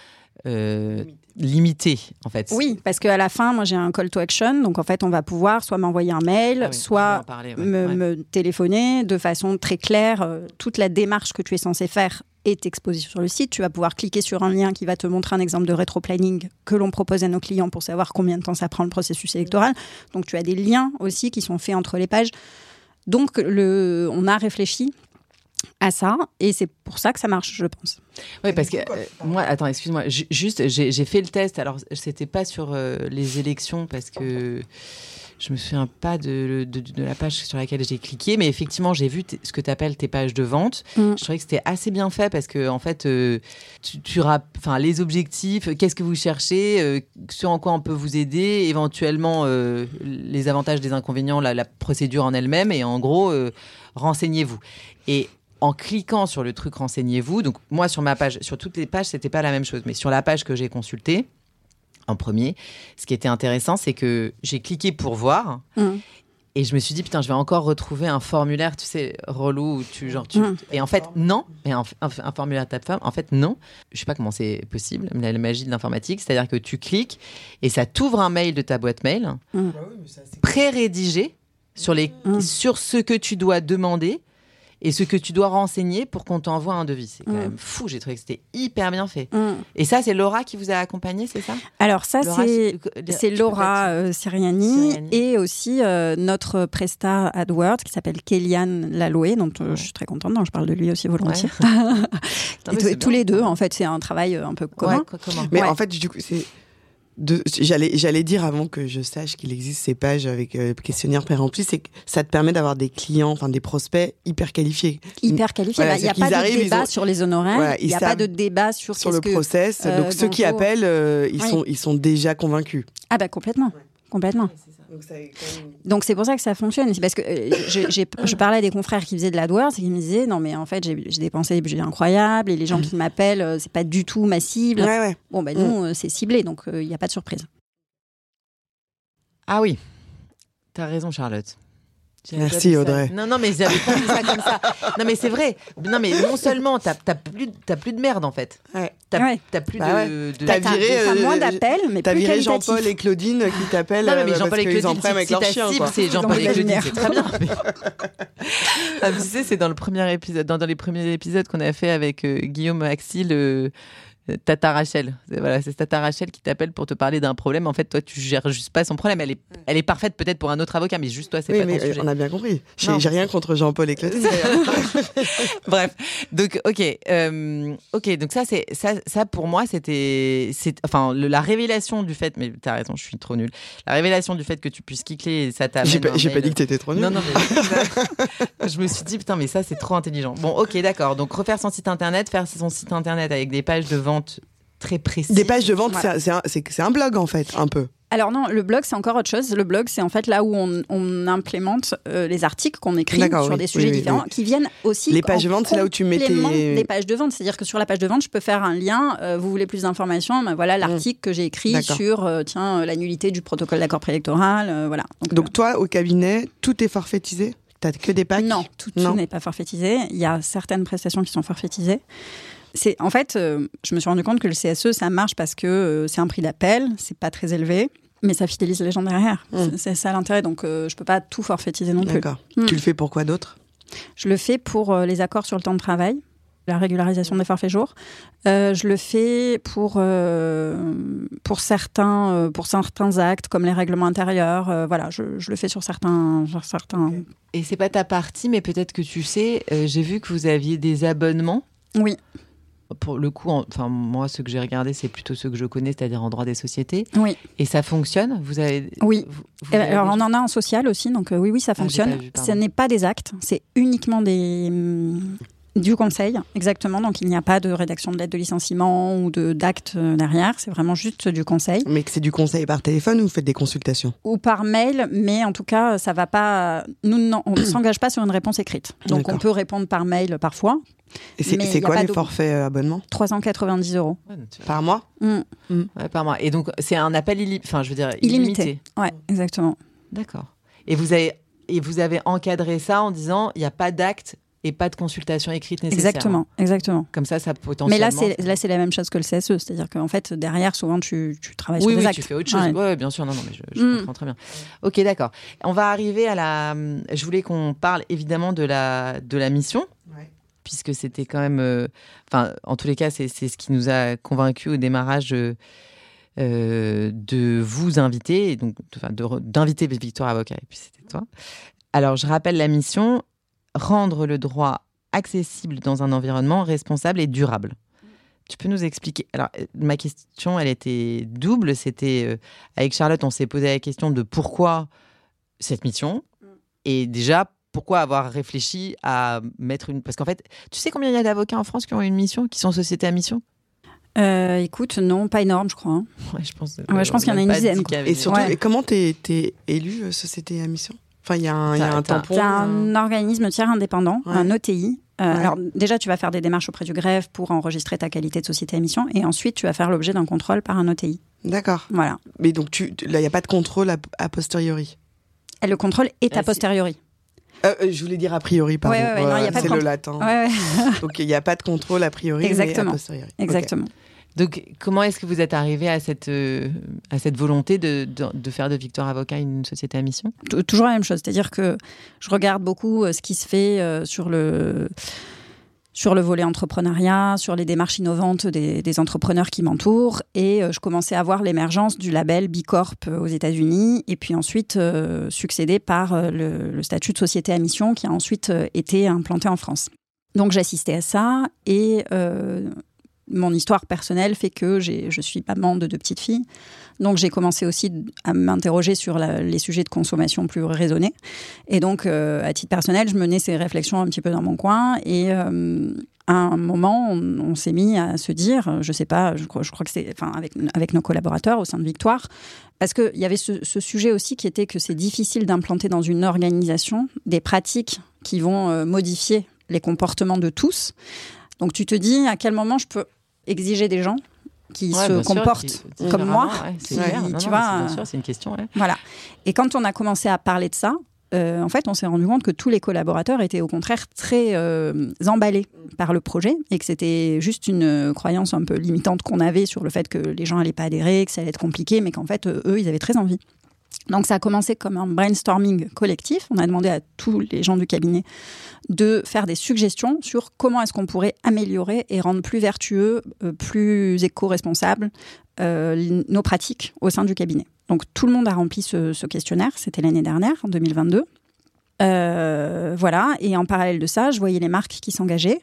euh, limité en fait. Oui, parce qu'à la fin, moi j'ai un call to action, donc en fait on va pouvoir soit m'envoyer un mail, ah soit me, téléphoner de façon très claire. Euh, toute la démarche que tu es censé faire est exposée sur le site. Tu vas pouvoir cliquer sur un lien qui va te montrer un exemple de rétro-planning que l'on propose à nos clients pour savoir combien de temps ça prend le processus électoral. Donc tu as des liens aussi qui sont faits entre les pages. Donc le, on a réfléchi à ça et c'est pour ça que ça marche, je pense. Oui, parce que euh, moi, attends, excuse-moi, juste, j'ai fait le test. Alors, c'était pas sur euh, les élections parce que je me souviens pas de, de, la page sur laquelle j'ai cliqué, mais effectivement, j'ai vu ce que tu appelles tes pages de vente. Mm. Je trouvais que c'était assez bien fait parce que, en fait, euh, tu, tu enfin, les objectifs, qu'est-ce que vous cherchez, euh, ce en quoi on peut vous aider, éventuellement euh, les avantages, des inconvénients, la, la procédure en elle-même, et en gros, renseignez-vous. Et en cliquant sur le truc renseignez-vous, donc moi sur ma page, sur toutes les pages, c'était pas la même chose, mais sur la page que j'ai consultée, en premier. Ce qui était intéressant, c'est que j'ai cliqué pour voir. Mmh. Et je me suis dit, putain, je vais encore retrouver un formulaire, tu sais, relou, où tu, genre, tu... Mmh. Et en fait, non. Et un, formulaire de ta femme, en fait, non. Je sais pas comment c'est possible, mais la magie de l'informatique, c'est-à-dire que tu cliques et ça t'ouvre un mail de ta boîte mail, mmh. pré-rédigé sur, les, sur ce que tu dois demander et ce que tu dois renseigner pour qu'on t'envoie un devis. C'est quand mm. même fou, j'ai trouvé que c'était hyper bien fait. Mm. Et ça, c'est Laura qui vous a accompagné, c'est ça? Alors ça, c'est Laura euh, Siriani, et aussi euh, notre presta AdWords qui s'appelle Kéliane Laloé, donc euh, je suis très contente, donc je parle de lui aussi volontiers. et tous les deux, en fait, c'est un travail un peu commun. Mais en fait, du coup, c'est j'allais j'allais dire avant que je sache qu'il existe ces pages avec euh, questionnaire pré-rempli c'est que ça te permet d'avoir des clients enfin des prospects hyper qualifiés. Hyper qualifiés. Bah, il n'y a pas de débat sur les honoraires. il n'y a pas de débat sur sur le process. Euh, donc ceux qui appellent euh, ils sont ils sont déjà convaincus. Ah bah complètement. Complètement donc c'est pour ça que ça fonctionne. C'est parce que euh, je, parlais à des confrères qui faisaient de l'AdWords et qui me disaient non mais en fait j'ai dépensé des budgets incroyables et les gens qui m'appellent euh, c'est pas du tout ma cible. Bon ben nous euh, c'est ciblé donc il n'y a pas de surprise. Ah oui, t'as raison Charlotte. Merci Audrey. Non, non, mais j'avais pas vu ça comme ça. Non, mais c'est vrai. Non, mais non seulement t'as as plus, as plus de merde en fait. Ouais. T'as ouais. plus bah de. de... T'as viré. As, moins d'appels, mais T'as viré Jean-Paul et Claudine qui t'appellent. Non, mais, euh, Jean-Paul et Claudine, avec leur chien. C'est Jean-Paul et Claudine, c'est très bien. ah, tu sais, c'est dans le premier épisode, dans, dans les premiers épisodes qu'on a fait avec euh, Guillaume Axil. Euh, Tata Rachel. Voilà, c'est Tata Rachel qui t'appelle pour te parler d'un problème. En fait, toi, tu gères juste pas son problème. Elle est, elle est parfaite peut-être pour un autre avocat, mais juste toi, c'est pas ton sujet. On a bien compris. J'ai rien contre Jean-Paul et Claudine. Bref, donc ok, euh, ok, donc ça c'est ça, ça pour moi c'était, c'est enfin la révélation du fait, mais t'as raison, je suis trop nulle. La révélation du fait que tu puisses cliquer, ça t'a. J'ai pas, pas, dit que t'étais trop nulle. Non non, mais je me suis dit putain mais ça c'est trop intelligent. Bon ok d'accord, donc refaire son site internet, faire son site internet avec des pages de vente très précis. Des pages de vente, c'est un, un, blog en fait, un peu. Alors non, le blog c'est encore autre chose. Le blog c'est en fait là où on, implémente euh, les articles qu'on écrit sur des sujets différents, qui viennent aussi. Les pages de vente, c'est là où tu mets tes. Les pages de vente, c'est-à-dire que sur la page de vente, je peux faire un lien. Euh, vous voulez plus d'informations ben voilà l'article que j'ai écrit sur euh, tiens la nullité du protocole d'accord préélectoral, voilà. Donc, toi au cabinet, tout est forfaitisé? T'as que des packs? Non, tout, tout n'est pas forfaitisé. Il y a certaines prestations qui sont forfaitisées en fait, euh, je me suis rendu compte que le CSE ça marche parce que euh, c'est un prix d'appel, c'est pas très élevé, mais ça fidélise les gens derrière. Mmh. C'est ça l'intérêt, donc euh, je peux pas tout forfaitiser non plus. D'accord. Mmh. Tu le fais pour quoi d'autre? Je le fais pour les accords sur le temps de travail la régularisation des forfaits jours. je le fais pour, pour, certains, pour certains actes, comme les règlements intérieurs. voilà, je, le fais sur certains. Sur certains... Et c'est pas ta partie, mais peut-être que tu sais, j'ai vu que vous aviez des abonnements. Oui pour le coup, enfin moi, ce que j'ai regardé, c'est plutôt ceux que je connais, c'est-à-dire en droit des sociétés. Oui. Et ça fonctionne? Vous avez Oui. Alors on en a en social aussi, donc euh, oui, oui, ça ah, fonctionne. Ce n'est pas des actes, c'est uniquement des du conseil, exactement. Donc il n'y a pas de rédaction de lettre de licenciement ou de d'acte euh, derrière. C'est vraiment juste du conseil. Mais c'est du conseil par téléphone ou vous faites des consultations? Ou par mail, mais en tout cas, ça va pas. Nous, on ne s'engage pas sur une réponse écrite. Donc on peut répondre par mail parfois. Et c'est quoi les forfaits euh, abonnement? 390 euros. par mois? Mm. Mm. par mois. Et donc, c'est un appel enfin, je veux dire, illimité. illimité. Ouais, exactement. D'accord. Et vous avez, et vous avez encadré ça en disant il n'y a pas d'acte et pas de consultation écrite nécessaire. Exactement, exactement. Comme ça, ça potentiellement. Mais là, c'est là, c'est la même chose que le CSE, c'est-à-dire qu'en fait, derrière, souvent, tu, tu travailles sur des oui, actes. tu fais autre chose. Oui, bien sûr, non, non, mais je, mm. comprends très bien. Ok, d'accord. On va arriver à la. Je voulais qu'on parle évidemment de la de la mission puisque c'était quand même. Euh, enfin, en tous les cas, c'est ce qui nous a convaincus au démarrage. Euh, euh, de vous inviter, donc d'inviter Victoire Avocat, et puis c'était toi. Alors, je rappelle la mission rendre le droit accessible dans un environnement responsable et durable. Tu peux nous expliquer Alors, euh, ma question, elle était double. C'était euh, avec Charlotte, on s'est posé la question de pourquoi cette mission et déjà pourquoi avoir réfléchi à mettre une. Parce qu'en fait, tu sais combien il y a d'avocats en France qui ont une mission, qui sont sociétés à mission? Euh, écoute, non, pas énorme, je crois. hein. Ouais, je pense. Ouais, je pense qu'il y en a une dizaine, quoi. Et surtout, Ouais. comment t'es es élu euh, société à mission? Enfin, il y a un, il y a un T'as- tampon. C'est un- un organisme tiers indépendant, Ouais. un OTI. Euh, Ouais. Alors déjà, tu vas faire des démarches auprès du greffe pour enregistrer ta qualité de société à mission, et ensuite tu vas faire l'objet d'un contrôle par un OTI. D'accord. Voilà. Mais donc, tu, là, il n'y a pas de contrôle a, a posteriori? Et le contrôle est Ah, a posteriori. Euh, euh, je voulais dire a priori, pardon. Ouais, ouais, ouais, non, il y a pas de c'est le contr- latin. Ouais, ouais, Donc, il n'y a pas de contrôle a priori, mais Exactement. a posteriori. Ok. exactement. Donc, comment est-ce que vous êtes arrivé à cette, euh, volonté de, faire de Victoire Avocat une société à mission? Toujours la même chose, c'est-à-dire que je regarde beaucoup euh, ce qui se fait euh, sur le volet entrepreneuriat, sur les démarches innovantes des, entrepreneurs qui m'entourent. Et je commençais à voir l'émergence du label B Corp euh, aux États-Unis, et puis ensuite succédé par le, le statut de société à mission qui a ensuite été implanté en France. Donc j'assistais à ça, et mon histoire personnelle fait que je suis maman de deux petites filles. Donc j'ai commencé aussi à m'interroger sur les sujets de consommation plus raisonnés. Et donc, euh, à titre personnel, je menais ces réflexions un petit peu dans mon coin. Et euh, à un moment, on, s'est mis à se dire, je sais pas, je crois, que c'est, enfin, avec, avec nos collaborateurs au sein de Victoire, parce qu'il y avait ce, ce sujet aussi qui était que c'est difficile d'implanter dans une organisation des pratiques qui vont euh, modifier les comportements de tous. Donc tu te dis à quel moment je peux exiger des gens qui Ouais, se sûr, comportent qui- comme moi. différemment, ouais, c'est qui- clair. Non, tu non, vois, c'est- euh, c'est une question. ouais. Voilà. Et quand on a commencé à parler de ça, euh, en fait, on s'est rendu compte que tous les collaborateurs étaient au contraire très euh, emballés par le projet et que c'était juste une euh, croyance un peu limitante qu'on avait sur le fait que les gens allaient pas adhérer, que ça allait être compliqué, mais qu'en fait, eux, ils avaient très envie. Donc ça a commencé comme un brainstorming collectif. On a demandé à tous les gens du cabinet de faire des suggestions sur comment est-ce qu'on pourrait améliorer et rendre plus vertueux, euh, plus éco-responsable euh, nos pratiques au sein du cabinet. Donc tout le monde a rempli ce, questionnaire, c'était l'année dernière, en 2022. Euh, voilà, et en parallèle de ça, je voyais les marques qui s'engageaient.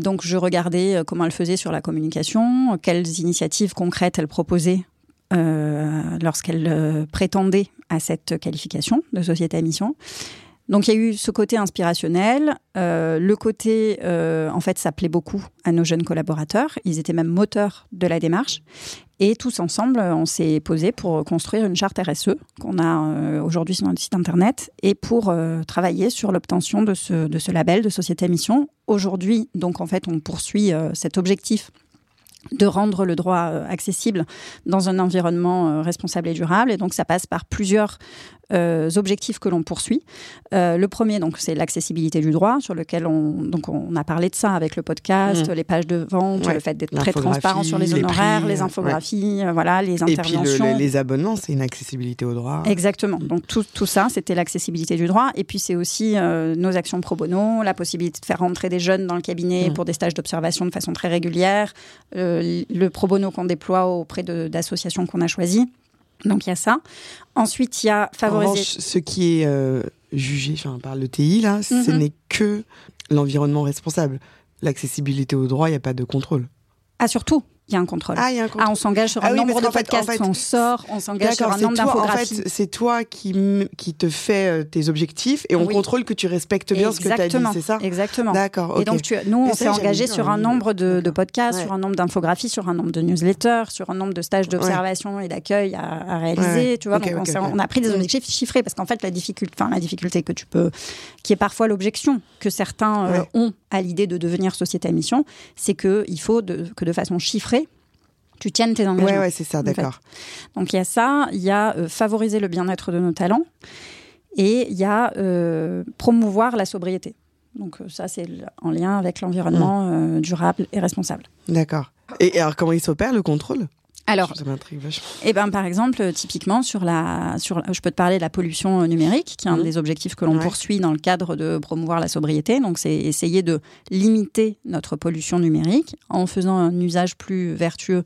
Donc je regardais comment elles faisaient sur la communication, quelles initiatives concrètes elles proposaient euh, lorsqu'elles euh, prétendaient à cette qualification de société à mission. Donc il y a eu ce côté inspirationnel, euh, le côté, en fait, ça plaît beaucoup à nos jeunes collaborateurs. Ils étaient même moteurs de la démarche. Et tous ensemble, on s'est posé pour construire une charte RSE qu'on a aujourd'hui sur notre site internet et pour travailler sur l'obtention de ce, label de société à mission. Aujourd'hui, donc en fait, on poursuit cet objectif de rendre le droit euh, accessible dans un environnement euh, responsable et durable. Et donc, ça passe par plusieurs euh, objectifs que l'on poursuit. Euh, le premier, donc, c'est l'accessibilité du droit, sur lequel on, donc, on a parlé de ça avec le podcast, Mmh. les pages de vente, Ouais. le fait d'être très transparent sur les les honoraires, prix, les infographies, euh, voilà, les Et puis, le- interventions. les, les abonnements, c'est une accessibilité au droit. Exactement. Donc tout, tout ça, c'était l'accessibilité du droit. Et puis c'est aussi euh, nos actions pro bono, la possibilité de faire rentrer des jeunes dans le cabinet Mm. pour des stages d'observation de façon très régulière, euh, le pro bono qu'on déploie auprès de- d'associations qu'on a choisies. Donc il y a ça. Ensuite, il y a En favoriser. revanche, ce qui est euh, jugé enfin, par le TI, là, ce Mhm. n'est que l'environnement responsable. L'accessibilité au droit, il n'y a pas de contrôle. Ah surtout, il y a un contrôle. Ah, il y a un Ah, contrôle. on s'engage sur Ah un oui, nombre de podcasts en fait- qu'on sort, on s'engage sur un nombre toi, en d'infographies. fait, c'est toi qui, qui te fais euh, tes objectifs et on Oui. contrôle que tu respectes bien ce que tu as dit, c'est ça? Exactement. D'accord, Et donc, tu, nous, on s'est engagé sur un nombre de, podcasts, Ouais. sur un nombre d'infographies, sur un nombre de newsletters, sur un nombre de stages d'observation et d'accueil à, à réaliser. Ouais. Tu vois, donc on, on a pris des Mm. objectifs chiffrés parce qu'en fait, la difficulté, enfin, la difficulté que tu peux, qui est parfois l'objection que certains euh, ont à l'idée de devenir société à mission, c'est que il faut de- que de façon chiffrée, tu tiennes tes engagements. Ouais, ouais, c'est ça, fait. d'accord. Donc il y a ça, il y a euh, favoriser le bien-être de nos talents et il y a euh, promouvoir la sobriété. Donc euh, ça, c'est en lien avec l'environnement euh, durable et responsable. D'accord. Et, et alors, comment il s'opère le contrôle? Alors, Ça eh ben, par exemple, typiquement, sur la, sur, je peux te parler de la pollution euh, numérique, qui est un Mhm. des objectifs que l'on Ouais. poursuit dans le cadre de promouvoir la sobriété. Donc, c'est essayer de limiter notre pollution numérique en faisant un usage plus vertueux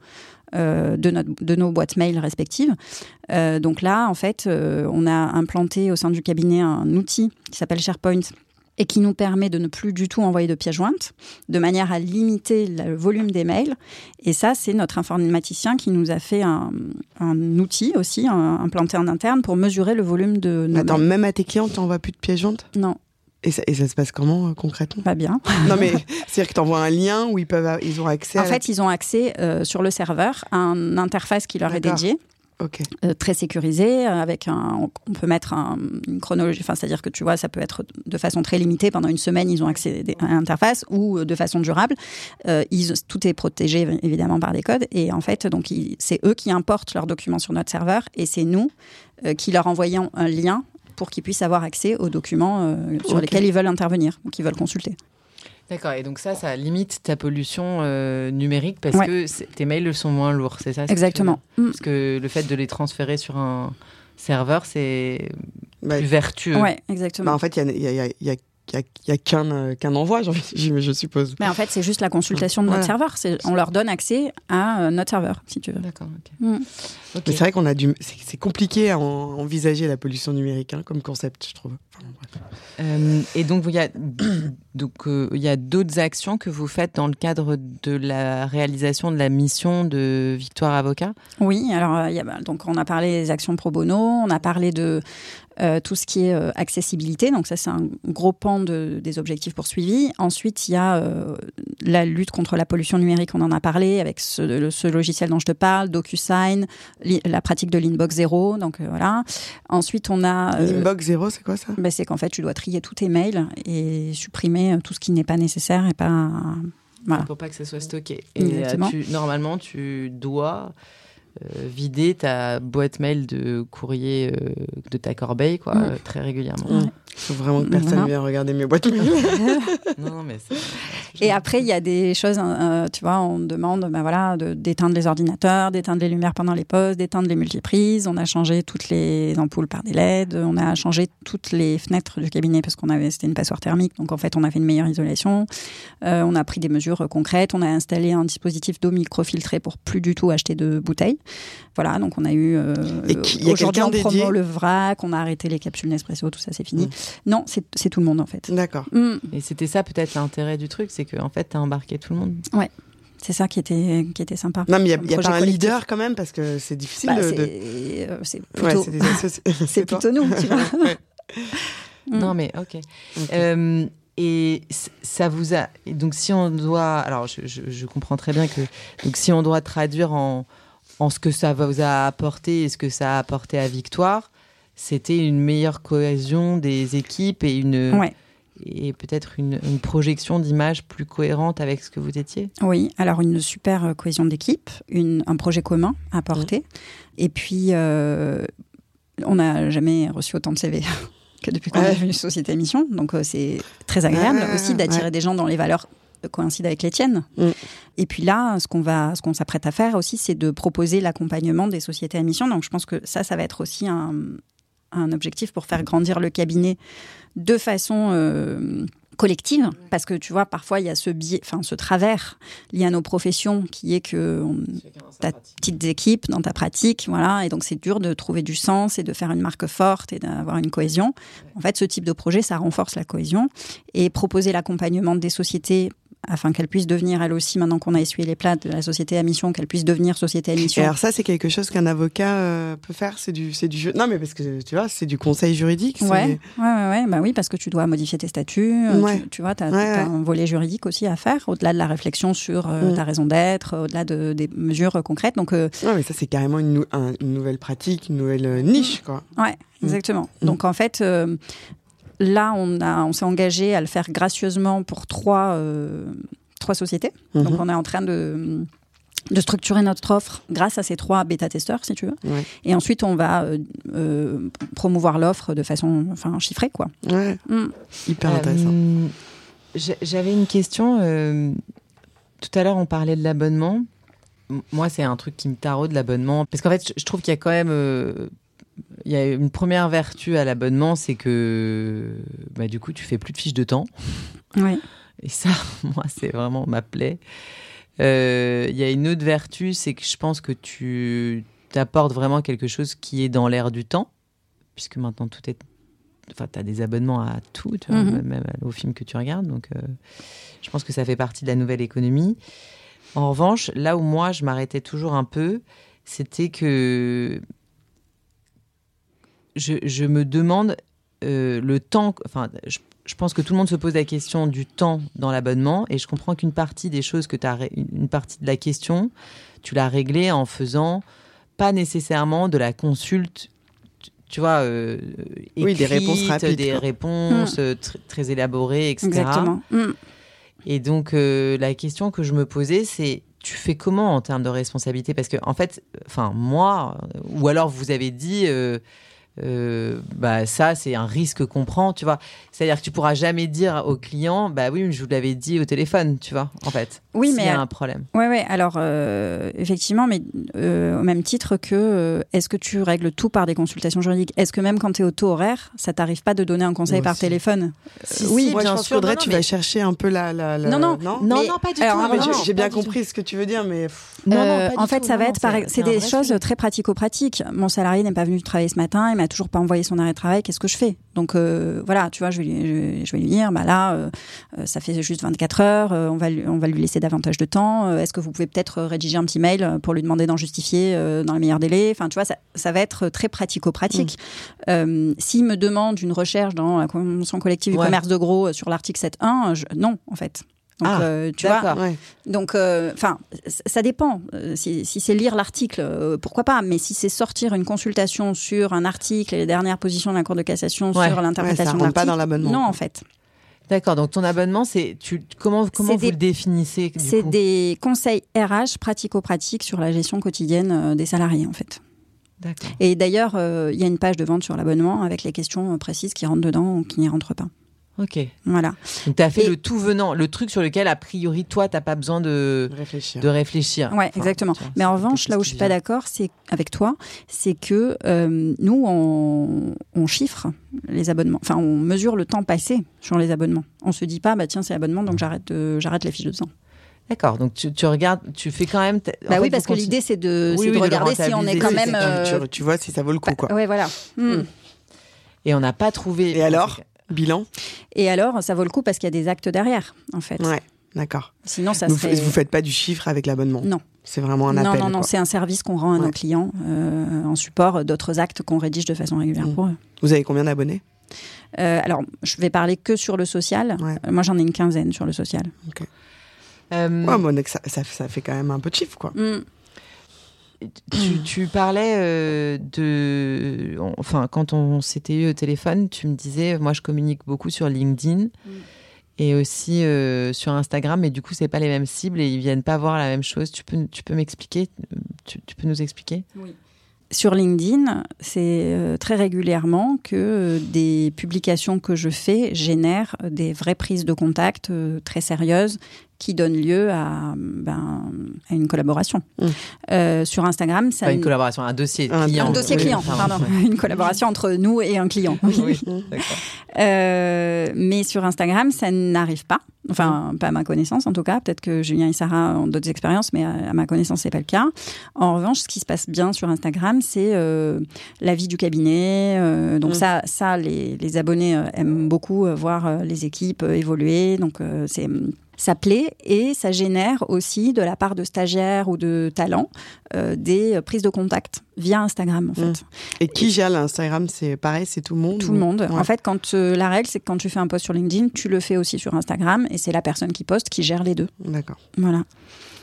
euh, de, notre, de nos boîtes mail respectives. Euh, donc là, en fait, euh, on a implanté au sein du cabinet un outil qui s'appelle SharePoint et qui nous permet de ne plus du tout envoyer de pièces jointes, de manière à limiter le volume des mails. Et ça, c'est notre informaticien qui nous a fait un, outil aussi, implanté en interne, pour mesurer le volume de nos Attends, même à tes clients, tu n'envoies plus de pièces jointes? Non. Et ça, se passe comment euh, concrètement? Pas bien. non mais c'est-à-dire que tu envoies un lien où ils peuvent, ils ont accès. En fait, ils ont accès euh, sur le serveur à une interface qui leur est dédiée. Euh, très sécurisé, avec un, on peut mettre une chronologie, enfin, c'est-à-dire que tu vois, ça peut être de façon très limitée, pendant une semaine, ils ont accès à l'interface, ou de façon durable. Euh, ils, tout est protégé évidemment par des codes, et en fait, donc c'est eux qui importent leurs documents sur notre serveur, et c'est nous euh, qui leur envoyons un lien pour qu'ils puissent avoir accès aux documents sur lesquels ils veulent intervenir, ou qu'ils veulent consulter. D'accord, et donc ça, ça limite ta pollution euh, numérique parce que tes mails sont moins lourds, c'est ça Exactement. Mm. Parce que le fait de les transférer sur un serveur, c'est plus vertueux. Oui, exactement. Bah, en fait, il y a, n'y a, qu'un euh, qu'un envoi, je suppose. Mais en fait, c'est juste la consultation de notre serveur. On leur donne accès à euh, notre serveur, si tu veux. D'accord. Mm. C'est vrai qu'on a du, c'est compliqué à envisager la pollution numérique hein, comme concept, je trouve. Euh, et donc, il y a donc il y a d'autres actions que vous faites dans le cadre de la réalisation de la mission de Victoire Avocat? Oui, alors il y a, bah, donc on a parlé des actions pro bono, on a parlé de euh, tout ce qui est euh, accessibilité. Donc ça, c'est un gros pan de, des objectifs poursuivis. Ensuite, il y a euh, la lutte contre la pollution numérique. On en a parlé avec ce, ce logiciel dont je te parle, DocuSign, la pratique de l'inbox zéro. Donc voilà. Ensuite, on a l'inbox zéro, c'est quoi ça? Ben, C'est qu'en fait, tu dois trier tous tes mails et supprimer tout ce qui n'est pas nécessaire et pas voilà. Pour pas que ça soit stocké. Et normalement, tu dois vider ta boîte mail de courrier euh, de ta corbeille quoi, euh, très régulièrement. Faut vraiment que personne vienne regarder mes boîtes mail. non, mais Et après, il y a des choses, hein, tu vois, on demande ben voilà, d'éteindre les ordinateurs, d'éteindre les lumières pendant les pauses, d'éteindre les multiprises. On a changé toutes les ampoules par des LED, on a changé toutes les fenêtres du cabinet parce qu'on avait, c'était une passoire thermique, donc en fait, on a fait une meilleure isolation. on a pris des mesures concrètes, on a installé un dispositif d'eau microfiltrée pour plus du tout acheter de bouteilles. Voilà, donc on a eu. Euh, aujourd'hui, on promo le vrac, on a arrêté les capsules Nespresso, tout ça, c'est fini. Mm. Non, c'est tout le monde en fait. D'accord. Mm. Et c'était ça peut-être l'intérêt du truc, c'est qu'en en fait, tu as embarqué tout le monde. Ouais. C'est ça qui était, qui était sympa. Non, mais il n'y a, pas un leader quand même, parce que c'est difficile bah, de. C'est plutôt, ouais, plutôt nous, tu vois. Non, mais ok. Euh, et ça vous a. Donc, si on doit. Alors, je, je, comprends très bien que. Donc, si on doit traduire en, en ce que ça vous a apporté et ce que ça a apporté à Victoire, c'était une meilleure cohésion des équipes et une et peut-être une, projection d'image plus cohérente avec ce que vous étiez? Oui, alors une super euh, cohésion d'équipe, un projet commun à porter, mmh. et puis euh, on n'a jamais reçu autant de CV. que depuis qu'on est devenu société émission, donc euh, c'est très agréable aussi d'attirer des gens dont les valeurs coïncide avec les tiennes. Mm. Et puis là, ce qu'on va, ce qu'on s'apprête à faire aussi, c'est de proposer l'accompagnement des sociétés à mission. Donc je pense que ça, ça va être aussi un, un objectif pour faire grandir le cabinet de façon euh, collective, parce que tu vois, parfois il y a ce biais, enfin ce travers lié à nos professions, qui est que tu as petites équipes dans ta pratique, voilà, et donc c'est dur de trouver du sens et de faire une marque forte et d'avoir une cohésion. En fait, ce type de projet, ça renforce la cohésion et proposer l'accompagnement des sociétés afin qu'elle puisse devenir elle aussi, maintenant qu'on a essuyé les plats de la société à mission, qu'elle puisse devenir société à mission. Et alors ça, c'est quelque chose qu'un avocat euh, peut faire C'est du, c'est du jeu. Non, mais parce que tu vois, c'est du conseil juridique. Ouais, ouais, ouais, bah oui, parce que tu dois modifier tes statuts. Euh, tu, vois, tu as, un volet juridique aussi à faire, au-delà de la réflexion sur euh, mm. ta raison d'être, au-delà de, des mesures concrètes. Donc, euh... mais ça, c'est carrément une, nouvelle pratique, une nouvelle niche, quoi. Ouais, mm. exactement. Mm. Donc en fait, Là, on, on s'est engagé à le faire gracieusement pour trois, euh, trois sociétés. Mhm. Donc, on est en train de, de structurer notre offre grâce à ces trois bêta-testeurs, si tu veux. Et ensuite, on va euh, euh, promouvoir l'offre de façon enfin, chiffrée. Quoi. Ouais. Mm. Hyper intéressant. J'avais une question. tout à l'heure, on parlait de l'abonnement. Moi, c'est un truc qui me taraude, l'abonnement. Parce qu'en fait, je trouve qu'il y a quand même il y a une première vertu à l'abonnement, c'est que bah, du coup, tu fais plus de fiches de temps. Et ça, moi, c'est vraiment ma plaie. Euh, il y a une autre vertu, c'est que je pense que tu t'apportes vraiment quelque chose qui est dans l'air du temps, puisque maintenant tout est enfin, as des abonnements à tout, tu vois, Mhm. même aux films que tu regardes. Donc, euh, je pense que ça fait partie de la nouvelle économie. En revanche, là où moi, je m'arrêtais toujours un peu, c'était que je, je me demande euh, le temps. Enfin, je, je pense que tout le monde se pose la question du temps dans l'abonnement, et je comprends qu'une partie des choses que tu as, une partie de la question, tu l'as réglée en faisant pas nécessairement de la consulte. tu- vois, euh, Oui, des réponses rapides, des quoi. réponses euh, tr- très élaborées, etc. Exactement. Mm. Et donc, euh, la question que je me posais, c'est tu fais comment en termes de responsabilité? Parce que, en fait, enfin, moi, euh, ou alors vous avez dit, euh, euh, bah, ça, c'est un risque qu'on prend, tu vois. C'est-à-dire que tu pourras jamais dire au client, bah oui, mais je vous l'avais dit au téléphone, tu vois, en fait. Oui, S'il mais y a un problème. Ouais, ouais. Alors, euh, effectivement, mais euh, au même titre que euh, est-ce que tu règles tout par des consultations juridiques? Est-ce que même quand tu es au taux horaire, ça t'arrive pas de donner un conseil Moi par aussi. téléphone? Si, oui, si, Moi, je bien pense sûr, qu'Audrey, non, tu non, vas chercher un peu la. la, la- Non, non. non. Non, Mais- non, pas du alors, tout. J'ai- bien compris ce que tu veux dire, mais. Non, non, pas du en fait, tout, ça va non, être c'est- des choses très pratico-pratiques. Mon salarié n'est pas venu travailler ce matin, il m'a toujours pas envoyé son arrêt de travail. Qu'est-ce que je fais? Donc euh, voilà, tu vois, je vais lui, je, je vais lui dire, bah là, euh, euh, ça fait juste 24 heures, on va lui, on va lui laisser davantage de temps. Est-ce que vous pouvez peut-être rédiger un petit mail pour lui demander d'en justifier dans les meilleurs délais? Enfin, tu vois, ça, ça va être très pratico-pratique. Euh, S'il me demande une recherche dans la convention collective du commerce de gros sur l'article 7.1, je- non, en fait. Donc, Ah, euh, tu vois, d'accord. Ouais. donc, euh, enfin, ça dépend. Euh, Si, si c'est lire l'article, euh, pourquoi pas. Mais si c'est sortir une consultation sur un article et les dernières positions de la Cour de cassation Ouais. sur Ouais, l'interprétation ça de rentre pas dans l'abonnement. Non, en fait. D'accord, donc ton abonnement, c'est tu comment comment vous des- le définissez C'est des conseils RH pratico-pratiques sur la gestion quotidienne des salariés, en fait. D'accord. Et d'ailleurs, euh, il y a une page de vente sur l'abonnement avec les questions précises qui rentrent dedans ou qui n'y rentrent pas. Ok. Voilà. Donc tu as fait Et- le tout venant, le truc sur lequel a priori toi t'as pas besoin de Réfléchir. de réfléchir. Ouais, Enfin, exactement. tu vois, Mais en revanche, là où je suis qui pas d'accord, c'est avec toi, c'est que euh, nous, on, on chiffre les abonnements. Enfin, on mesure le temps passé sur les abonnements. On se dit pas, bah tiens, c'est abonnement, donc j'arrête, de- j'arrête les fiches de temps. D'accord. Donc tu, tu regardes, tu fais quand même. bah fait, oui, parce que l'idée, c'est de, Oui, de regarder si on est quand même. Tu- euh, tu, tu vois si ça vaut le coup, quoi. ouais, voilà. Hmm. Et on n'a pas trouvé. Et alors? Bilan Et alors, ça vaut le coup parce qu'il y a des actes derrière, en fait. Ouais, d'accord. Sinon, ça Vous, serait. vous faites pas du chiffre avec l'abonnement? Non. C'est vraiment un non, appel. non, non, quoi. c'est un service qu'on rend à nos clients euh, en support d'autres actes qu'on rédige de façon régulière Mm. pour eux. Vous avez combien d'abonnés? Euh, alors, je vais parler que sur le social. Ouais. Euh, Moi, j'en ai une quinzaine sur le social. Euh, Ouais, bon, ça, ça, ça fait quand même un peu de chiffre, quoi. Mm. Tu, tu parlais euh, de. Enfin, quand on s'était eu au téléphone, tu me disais, moi je communique beaucoup sur LinkedIn. Mm. Et aussi euh, sur Instagram, mais du coup, c'est pas les mêmes cibles et ils viennent pas voir la même chose. Tu peux, tu peux m'expliquer tu, tu peux nous expliquer? Sur LinkedIn, c'est euh, très régulièrement que euh, des publications que je fais génèrent des vraies prises de contact euh, très sérieuses qui donnent lieu à, ben, à une collaboration. Mm. Euh, sur Instagram, ça Pas une collaboration, un dossier Un- client. un dossier Oui, client, pardon. pardon. une collaboration entre nous et un client. Oui, d'accord. Euh, mais sur Instagram, ça n'arrive pas. Enfin, pas à ma connaissance en tout cas. Peut-être que Julien et Sarah ont d'autres expériences, mais à, à ma connaissance, c'est pas le cas. En revanche, ce qui se passe bien sur Instagram, c'est euh, la vie du cabinet. Euh, donc Mm. ça, ça, les, les abonnés euh, aiment beaucoup euh, voir euh, les équipes euh, évoluer. Donc euh, c'est ça plaît et ça génère aussi de la part de stagiaires ou de talents euh, des prises de contact via Instagram en fait. Mm. Et qui gère l'Instagram C'est pareil, c'est tout le monde Tout le monde. Ouais. En fait, quand euh, la règle, c'est que quand tu fais un post sur LinkedIn, tu le fais aussi sur Instagram et c'est la personne qui poste qui gère les deux. D'accord. Voilà.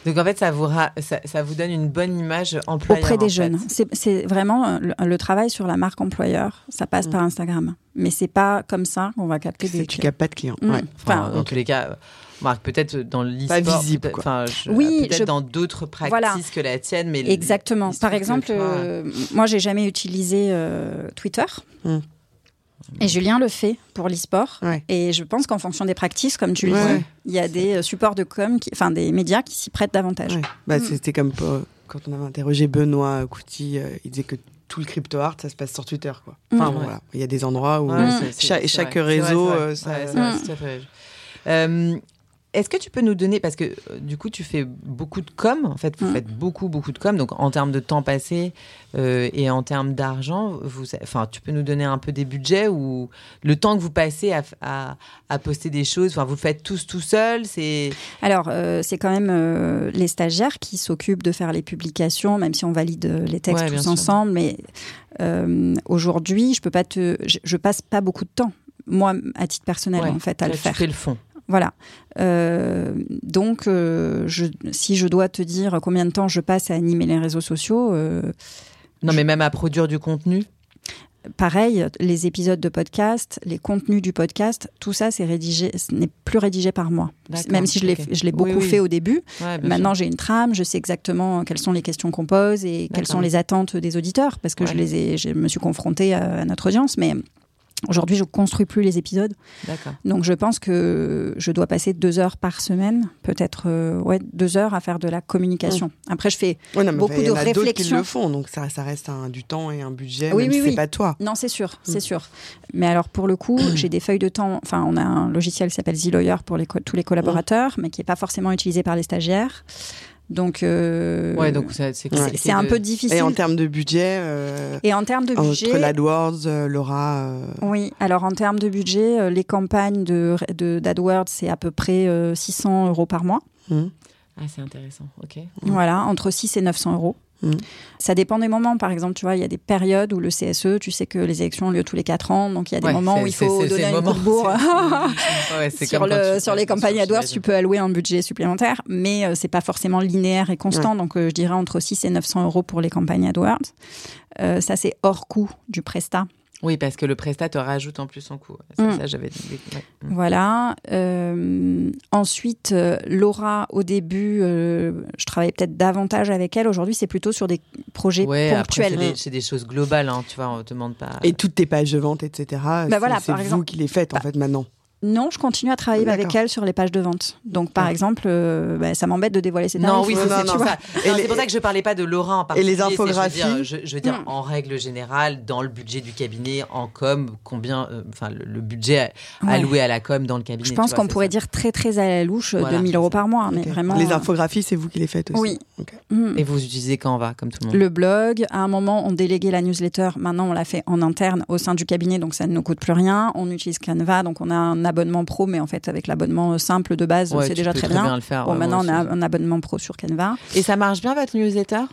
Donc en fait, ça vous, ra- ça, ça vous donne une bonne image employeur. Auprès en des fait. jeunes. C'est- vraiment euh, le, le travail sur la marque employeur. Ça passe Mm. par Instagram. Mais c'est pas comme ça qu'on va capter des tu clients. captes pas de clients. Mm. Ouais. Enfin, Enfin, dans tous les cas, Marc, peut-être dans l'e-sport, Pas visible, peut-être- quoi. Enfin, je- Oui, peut-être je- dans d'autres pratiques Voilà. que la tienne, mais Exactement. Par exemple, tu vois, euh, moi, j'ai jamais utilisé euh, Twitter. Mm. Et Julien le fait pour l'e-sport. Ouais. Et je pense qu'en fonction des pratiques, comme tu le Ouais. dis, il y a des euh, supports de com, qui- enfin des médias qui s'y prêtent davantage. Ouais. Bah, Mm. C'était comme pour- quand on avait interrogé Benoît Couty, euh, il disait que tout le crypto art, ça se passe sur Twitter. Quoi. Enfin, Mm. bon, voilà. Il y a des endroits où Ouais, c'est- c'est- chaque, réseau, euh, ça- Ouais, c'est vrai, c'est tout à fait vrai. Euh, est-ce que tu peux nous donner, parce que euh, du coup, tu fais beaucoup de com, en fait, vous Mm. faites beaucoup, beaucoup de com, donc en termes de temps passé euh, et en termes d'argent, vous, enfin, tu peux nous donner un peu des budgets ou le temps que vous passez à, à, à poster des choses, enfin, vous le faites tous tout seul, c'est. Alors, euh, c'est quand même les stagiaires qui s'occupent de faire les publications, même si on valide les textes Ouais, tous sûr. ensemble. Mais aujourd'hui, je peux pas te, je, je passe pas beaucoup de temps, moi, à titre personnel, Ouais, en fait, à là, le tu faire. fais le fond. Voilà. Euh, donc, euh, je, si je dois te dire combien de temps je passe à animer les réseaux sociaux, euh, Non, mais même à produire du contenu. pareil, les épisodes de podcast, les contenus du podcast, tout ça, c'est rédigé, ce n'est plus rédigé par moi. Même si je l'ai, je l'ai beaucoup Oui, oui. fait au début. Ouais, Maintenant, j'ai une trame, je sais exactement quelles sont les questions qu'on pose et quelles sont les attentes des auditeurs, parce que je les ai, je me suis confrontée à, à notre audience, mais aujourd'hui, je construis plus les épisodes. Donc, je pense que je dois passer deux heures par semaine, peut-être euh, ouais, deux heures à faire de la communication. Après, je fais Ouais, non, mais Beaucoup enfin, il y en de a d'autres qui réflexion. le font, donc ça, ça reste un, du temps et un budget, Oui, même oui, si oui. c'est pas toi. Non, c'est sûr, c'est Mm. sûr. Mais alors, pour le coup, j'ai des feuilles de temps. Enfin, on a un logiciel qui s'appelle ZLawyer pour les tous les collaborateurs, mais qui n'est pas forcément utilisé par les stagiaires. Donc, euh, Ouais, donc ça, c'est un de- peu difficile. Et en termes de budget, euh, Et en termes de budget, entre l'AdWords, euh, Laura, euh, oui. Alors en termes de budget, euh, les campagnes de de- d'AdWords, c'est à peu près euh, 600 euros par mois. hum, Ah, c'est intéressant. Ok. Voilà, entre 6 et 900 euros. Mhm. Ça dépend des moments. Par exemple, tu vois, il y a des périodes où le CSE, tu sais que les élections ont lieu tous les 4 ans, donc il y a des Ouais, moments où il faut donner c'est un le coup de moment, bourre. Ouais, sur, le, sur les campagnes AdWords, tu peux allouer un budget supplémentaire, mais euh, c'est pas forcément linéaire et constant. Donc, euh, je dirais entre 6 et 900 euros pour les campagnes AdWords. Euh, ça, c'est hors coût du Presta. Oui, parce que le prestat te rajoute en plus son coût. Ça, Mm. ça, j'avais. ouais. Mm. Voilà. Euh, ensuite, euh, Laura, au début, euh, je travaillais peut-être davantage avec elle. Aujourd'hui, c'est plutôt sur des projets Ouais, c'est ponctuels. des, c'est des choses globales, hein, tu vois, on te demande pas. et toutes tes pages de vente, etc. c'est Bah voilà, c'est vous exemple. qui les faites en Bah, fait maintenant. Non, je continue à travailler avec elle sur les pages de vente. Donc, par Ah. exemple, euh, bah, ça m'embête de dévoiler ses. Non, oui, c'est les- C'est pour ça que je parlais pas de Laura en Et les infographies Je veux dire, je, je veux dire Mm. en règle générale, dans le budget du cabinet, en com, combien, euh, enfin, le, le budget Ouais. alloué à la com dans le cabinet. Je pense qu'on pourrait ça. dire très, très à la louche, euh, Voilà, 2000 c'est euros par mois. Mais Ok. vraiment. Les infographies, c'est vous qui les faites aussi. Oui. Mm. Et vous utilisez quand on va, comme tout le monde. Le blog, à un moment, on déléguait la newsletter. Maintenant, on l'a fait en interne au sein du cabinet, donc ça ne nous coûte plus rien. On utilise Canva, donc on a un abonnement pro, mais en fait, avec l'abonnement simple de base, Ouais, c'est déjà peux très bien. le faire. Bon, ouais, maintenant, on a un abonnement pro sur Canva. Et ça marche bien votre newsletter?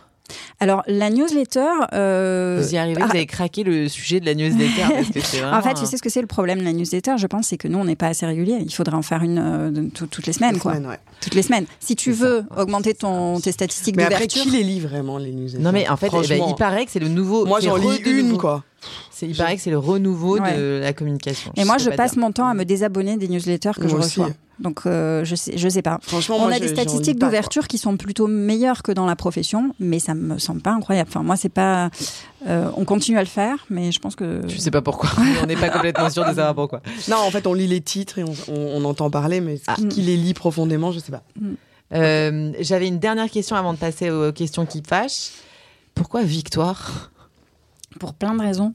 Alors, la newsletter. euh, Vous y arrivez ah, Vous avez craqué le sujet de la newsletter parce que c'est En fait, tu sais ce que c'est le problème de la newsletter Je pense c'est que nous, on n'est pas assez régulier. Il faudrait en faire une euh, toutes les semaines, Les quoi. semaines, ouais. Toutes les semaines. Si tu ça. veux augmenter ton, tes statistiques Mais après, d'ouverture. qui les lit vraiment, les newsletters? Non mais en fait, eh ben, il paraît que c'est le nouveau. Moi, j'en lis une, nouveau. quoi. C'est, il paraît que c'est le renouveau Ouais. de la communication. Et moi, je pas passe dire. mon temps à me désabonner des newsletters que Moi je aussi. reçois. Donc, euh, je sais, je sais pas. Franchement, On moi, a je- des statistiques d'ouverture qui sont plutôt meilleures que dans la profession, mais ça me semble pas incroyable. Enfin, moi, c'est pas. euh, on continue à le faire, mais je pense que. Je sais pas pourquoi. on n'est pas complètement sûr de savoir pourquoi. quoi. Non, en fait, on lit les titres et on, on- on entend parler, mais Ah. qui, qui les lit profondément, je sais pas. Euh, J'avais une dernière question avant de passer aux questions qui fâchent. Pourquoi Victoire? Pour plein de raisons.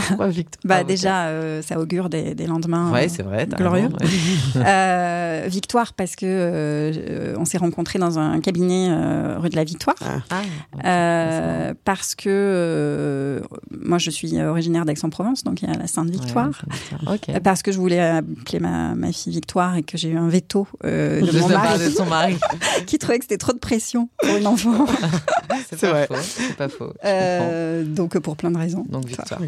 Pourquoi Victoire Bah, déjà, euh, ça augure des, des lendemains. Ouais, euh, c'est vrai. glorieux. raison, ouais. Euh, Victoire parce que euh, on s'est rencontrés dans un cabinet euh, rue de la Victoire. Ah, Euh, parce que euh, moi je suis originaire d'Aix-en-Provence, donc il y a la Sainte-Victoire. Ouais, ok. Euh, Parce que je voulais appeler ma, ma fille Victoire et que j'ai eu un veto euh, de Je mon mari de son mari. qui trouvait que c'était trop de pression pour une enfant. C'est pas vrai. faux. C'est pas faux. Euh, donc pour plein de raisons. Donc victoire.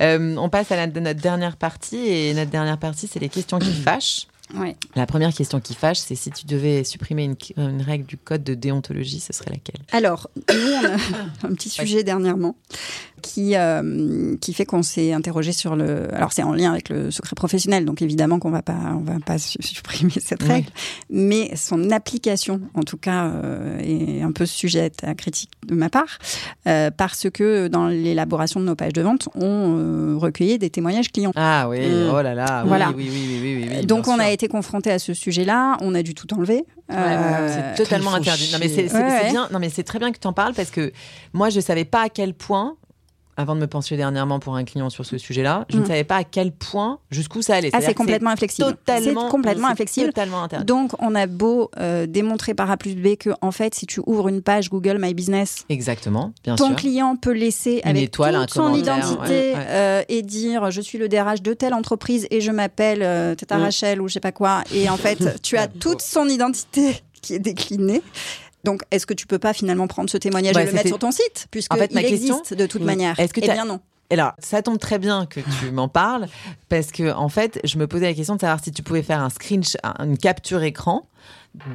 Euh, on passe à la- notre dernière partie et notre dernière partie, c'est les questions qui fâchent. Ouais. La première question qui fâche, c'est si tu devais supprimer une, une règle du code de déontologie, ce serait laquelle? Alors, nous, on a un petit sujet dernièrement qui, euh, qui fait qu'on s'est interrogé sur le. Alors, c'est en lien avec le secret professionnel, donc évidemment qu'on on va pas su- supprimer cette règle, mais son application, en tout cas, euh, est un peu sujette à critique de ma part, euh, parce que dans l'élaboration de nos pages de vente, on recueillait des témoignages clients. Ah oui, Mm. oh là là, oui, Voilà. oui, oui, oui, oui, oui, oui, donc, on a sûr. Été confronté à ce sujet-là, on a dû tout enlever. Ouais, Euh, c'est totalement interdit. Non mais c'est chier. c'est- Ouais, c'est ouais. bien. Non mais c'est très bien que tu en parles parce que moi je savais pas à quel point avant de me pencher dernièrement pour un client sur ce sujet-là, je Mm. ne savais pas à quel point, jusqu'où ça allait. Ah, c'est complètement inflexible. C'est complètement inflexible. Totalement. Donc, on a beau euh, démontrer par A plus B que, en fait, si tu ouvres une page Google My Business, Exactement, bien ton sûr. client peut laisser Une avec étoile, toute son identité ouais, ouais. euh, et dire je suis le DRH de telle entreprise et je m'appelle euh, Tata Mm. Rachel ou je sais pas quoi. Et en fait, tu as toute son identité qui est déclinée. Donc, est-ce que tu peux pas finalement prendre ce témoignage Ouais, et le mettre sur ton site puisque En fait, ma il question- existe de toute manière Est-ce que Eh bien non. Alors, ça tombe très bien que tu m'en parles, parce que en fait, je me posais la question de savoir si tu pouvais faire un screenshot, une capture écran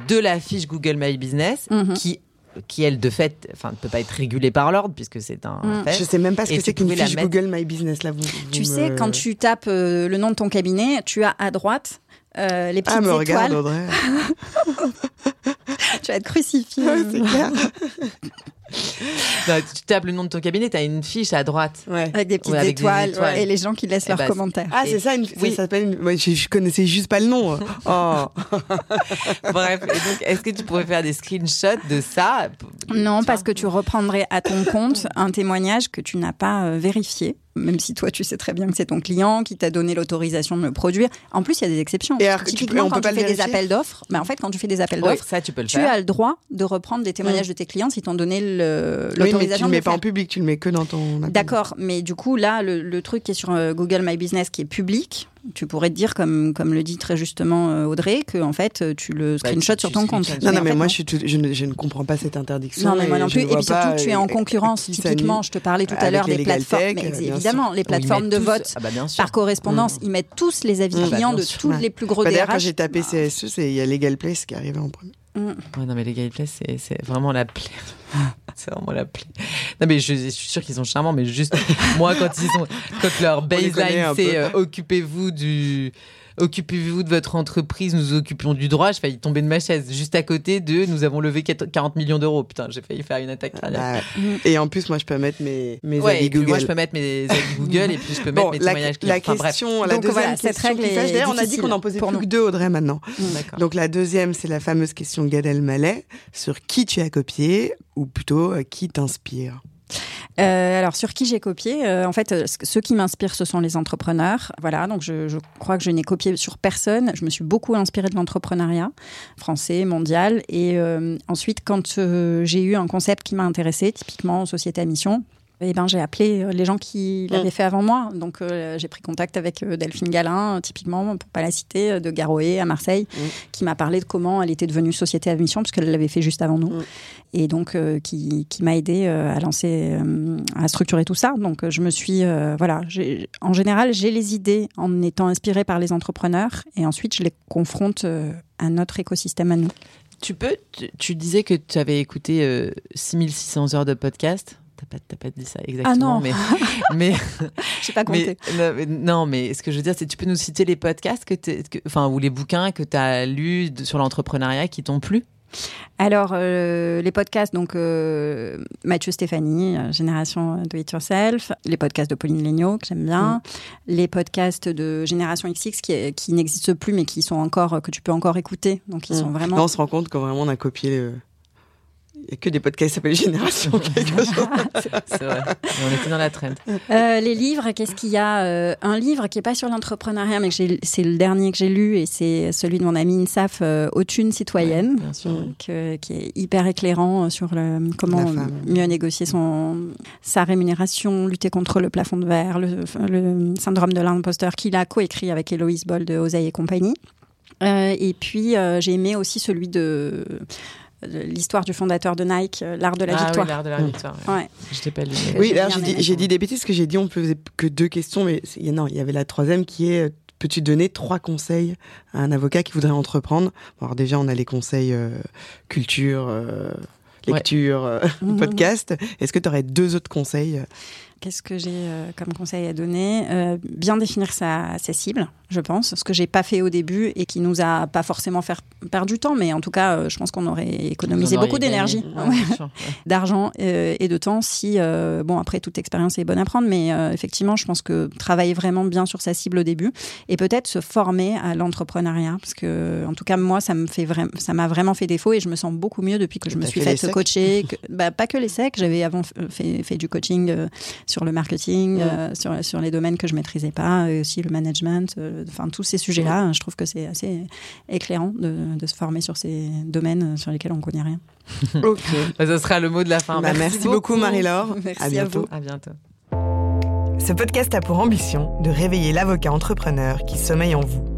de la fiche Google My Business, Mhm. qui, qui elle, de fait, enfin, ne peut pas être régulée par l'ordre, puisque c'est un Mm. fait. Je sais même pas ce Et que tu c'est qu'une fiche mettre- Google My Business là. Vous, Tu vous sais, me- quand tu tapes euh, le nom de ton cabinet, tu as à droite euh, les petites Ah, me regarde, étoiles. Audrey. Tu vas être crucifié. Ouais, tu tapes le nom de ton cabinet, tu as une fiche à droite. Ouais. Avec des petites Ouais, avec des étoiles, ouais, et les gens qui laissent Eh leurs ben, commentaires. Ah, c'est ça, une... oui. ça s'appelle une... je, je connaissais juste pas le nom. Oh. Bref, est-ce que tu pourrais faire des screenshots de ça? Non, Tu parce que tu reprendrais à ton compte un témoignage que tu n'as pas euh, vérifié, même si toi tu sais très bien que c'est ton client qui t'a donné l'autorisation de le produire. En plus, il y a des exceptions. Et alors que tu peux- Typiquement, on quand tu fais des appels d'offres, bah, en fait, quand tu fais des appels Oui, d'offres, ça, tu peux le tu faire. as le droit de reprendre des témoignages de tes clients s'ils t'ont donné le- Oui, mais tu l'autorisation le de mets le pas faire. en public, tu le mets que dans ton. appel. D'accord, mais du coup, là, le, le truc qui est sur euh, Google My Business qui est public, tu pourrais te dire, comme, comme le dit très justement euh, Audrey, que en fait, euh, tu le Bah, screenshot tu- sur ton compte. Non, non, en mais fait, moi, non. je, suis tout- je, ne, je ne comprends pas cette interdiction. Non, mais moi non plus. Et puis surtout, tu es en euh, concurrence. qui Typiquement, je te parlais tout à l'heure les des plateformes. tech, Mais bien évidemment, les plateformes de tous- vote Ah bah, par correspondance, ils mettent tous les avis Ah bah, clients de tous Ouais. les plus gros Bah, D'ailleurs, quand j'ai tapé CSE, c'est- il y a Legal Place qui arrivait en premier. Mm. Ouais, non, mais les gameplays, c'est c'est vraiment la plaie. c'est vraiment la plaie. Non, mais je, je suis sûre qu'ils sont charmants, mais juste, moi, quand ils sont, quand leur baseline, c'est euh, occupez-vous du. Occupez-vous de votre entreprise, nous occupions du droit. Je failli tomber de ma chaise. Juste à côté de nous avons levé 40 millions d'euros. Putain, j'ai failli faire une attaque cardiaque. Bah, Et en plus, moi, je peux mettre mes, mes ouais, avis et puis Google. moi, je peux mettre mes avis Google et puis je peux mettre Bon, mes la, témoignages clients. la Enfin, bref. question, la Donc, deuxième voilà, cette question règle qui d'ailleurs, on a dit qu'on en posait pour plus nous. que deux, Audrey, maintenant. D'accord. Donc la deuxième, c'est la fameuse question de Gad Elmaleh sur qui tu as copié ou plutôt euh, qui t'inspire. Euh, alors sur qui j'ai copié Euh, En fait, euh, ce- ceux qui m'inspirent, ce sont les entrepreneurs. Voilà, donc je, je crois que je n'ai copié sur personne. Je me suis beaucoup inspirée de l'entrepreneuriat français, mondial. Et euh, ensuite, quand euh, j'ai eu un concept qui m'a intéressée, typiquement société à mission. Eh ben, j'ai appelé euh, les gens qui l'avaient fait avant moi. Donc, euh, j'ai pris contact avec euh, Delphine Galin, typiquement, pour pas la citer, de Garoé à Marseille, Mm. qui m'a parlé de comment elle était devenue société à mission, parce qu'elle l'avait fait juste avant nous Mm. et donc euh, qui, qui m'a aidé euh, à lancer, euh, à structurer tout ça. Donc je me suis, euh, voilà, en général, j'ai les idées en étant inspirée par les entrepreneurs et ensuite je les confronte euh, à notre écosystème à nous. Tu peux, tu, tu disais que tu avais écouté euh, 6600 heures de podcast. T'as pas, t'as pas dit ça exactement, non. mais, mais, J'ai pas compté. non, mais- non, mais ce que je veux dire, c'est tu peux nous citer les podcasts que, enfin, ou les bouquins que tu as lus de- sur l'entrepreneuriat qui t'ont plu? Alors euh, les podcasts, donc euh, Mathieu Stéphanie, euh, Génération Do It Yourself, les podcasts de Pauline Legnaud que j'aime bien, les podcasts de Génération XX qui, qui n'existent plus mais qui sont encore que tu peux encore écouter, donc ils Mm. sont vraiment Là, on se rend compte que vraiment on a copié. N'y a que des podcasts qui s'appellent Génération quelque chose. C'est vrai. Et on était dans la trend. Euh, les livres, qu'est-ce qu'il y a Euh, Un livre qui est pas sur l'entrepreneuriat, mais c'est le dernier que j'ai lu et c'est celui de mon ami Insaf, euh, Autune citoyenne, Bien sûr. Que- qui est hyper éclairant euh, sur le, comment mieux négocier son, sa rémunération, lutter contre le plafond de verre, le, le syndrome de l'imposteur, qu'il a coécrit avec Héloïse Boll de Oseille et compagnie. Euh, et puis, euh, j'ai aimé aussi celui de, de l'histoire du fondateur de Nike, euh, l'art de la ah, victoire. Oui, l'art de la victoire. Ouais. Je t'ai pas lu. Oui, J'ai dit, des bêtises parce que j'ai dit on faisait que deux questions, mais non, il y avait la troisième qui est euh, peux-tu donner trois conseils à un avocat qui voudrait entreprendre? Bon, Alors déjà, on a les conseils euh, culture, euh, Ouais. lecture, euh, Mhm. podcast. Est-ce que tu aurais deux autres conseils Qu'est-ce que j'ai euh, comme conseil à donner Euh, Bien définir sa, sa cible, je pense, ce que j'ai pas fait au début et qui nous a pas forcément fait perdre du temps, mais en tout cas, euh, je pense qu'on aurait économisé beaucoup d'énergie, ouais, Ouais, d'argent et de temps. Si bon, après toute expérience est bonne à prendre, mais effectivement, je pense que travailler vraiment bien sur sa cible au début et peut-être se former à l'entrepreneuriat, parce que en tout cas moi, ça me fait vraiment, ça m'a vraiment fait défaut et je me sens beaucoup mieux depuis que je me suis fait coacher. que- bah, pas que les secs, j'avais avant fait, fait du coaching sur le marketing, sur, sur les domaines que je maîtrisais pas, et aussi le management, enfin tous ces sujets-là. Je trouve que c'est assez éclairant de, de, se former sur ces domaines sur lesquels on connaît rien. ok, bah, ce sera le mot de la fin. Bah, merci, beaucoup, Marie-Laure. Merci à bientôt. À, à bientôt. Ce podcast a pour ambition de réveiller l'avocat entrepreneur qui sommeille en vous.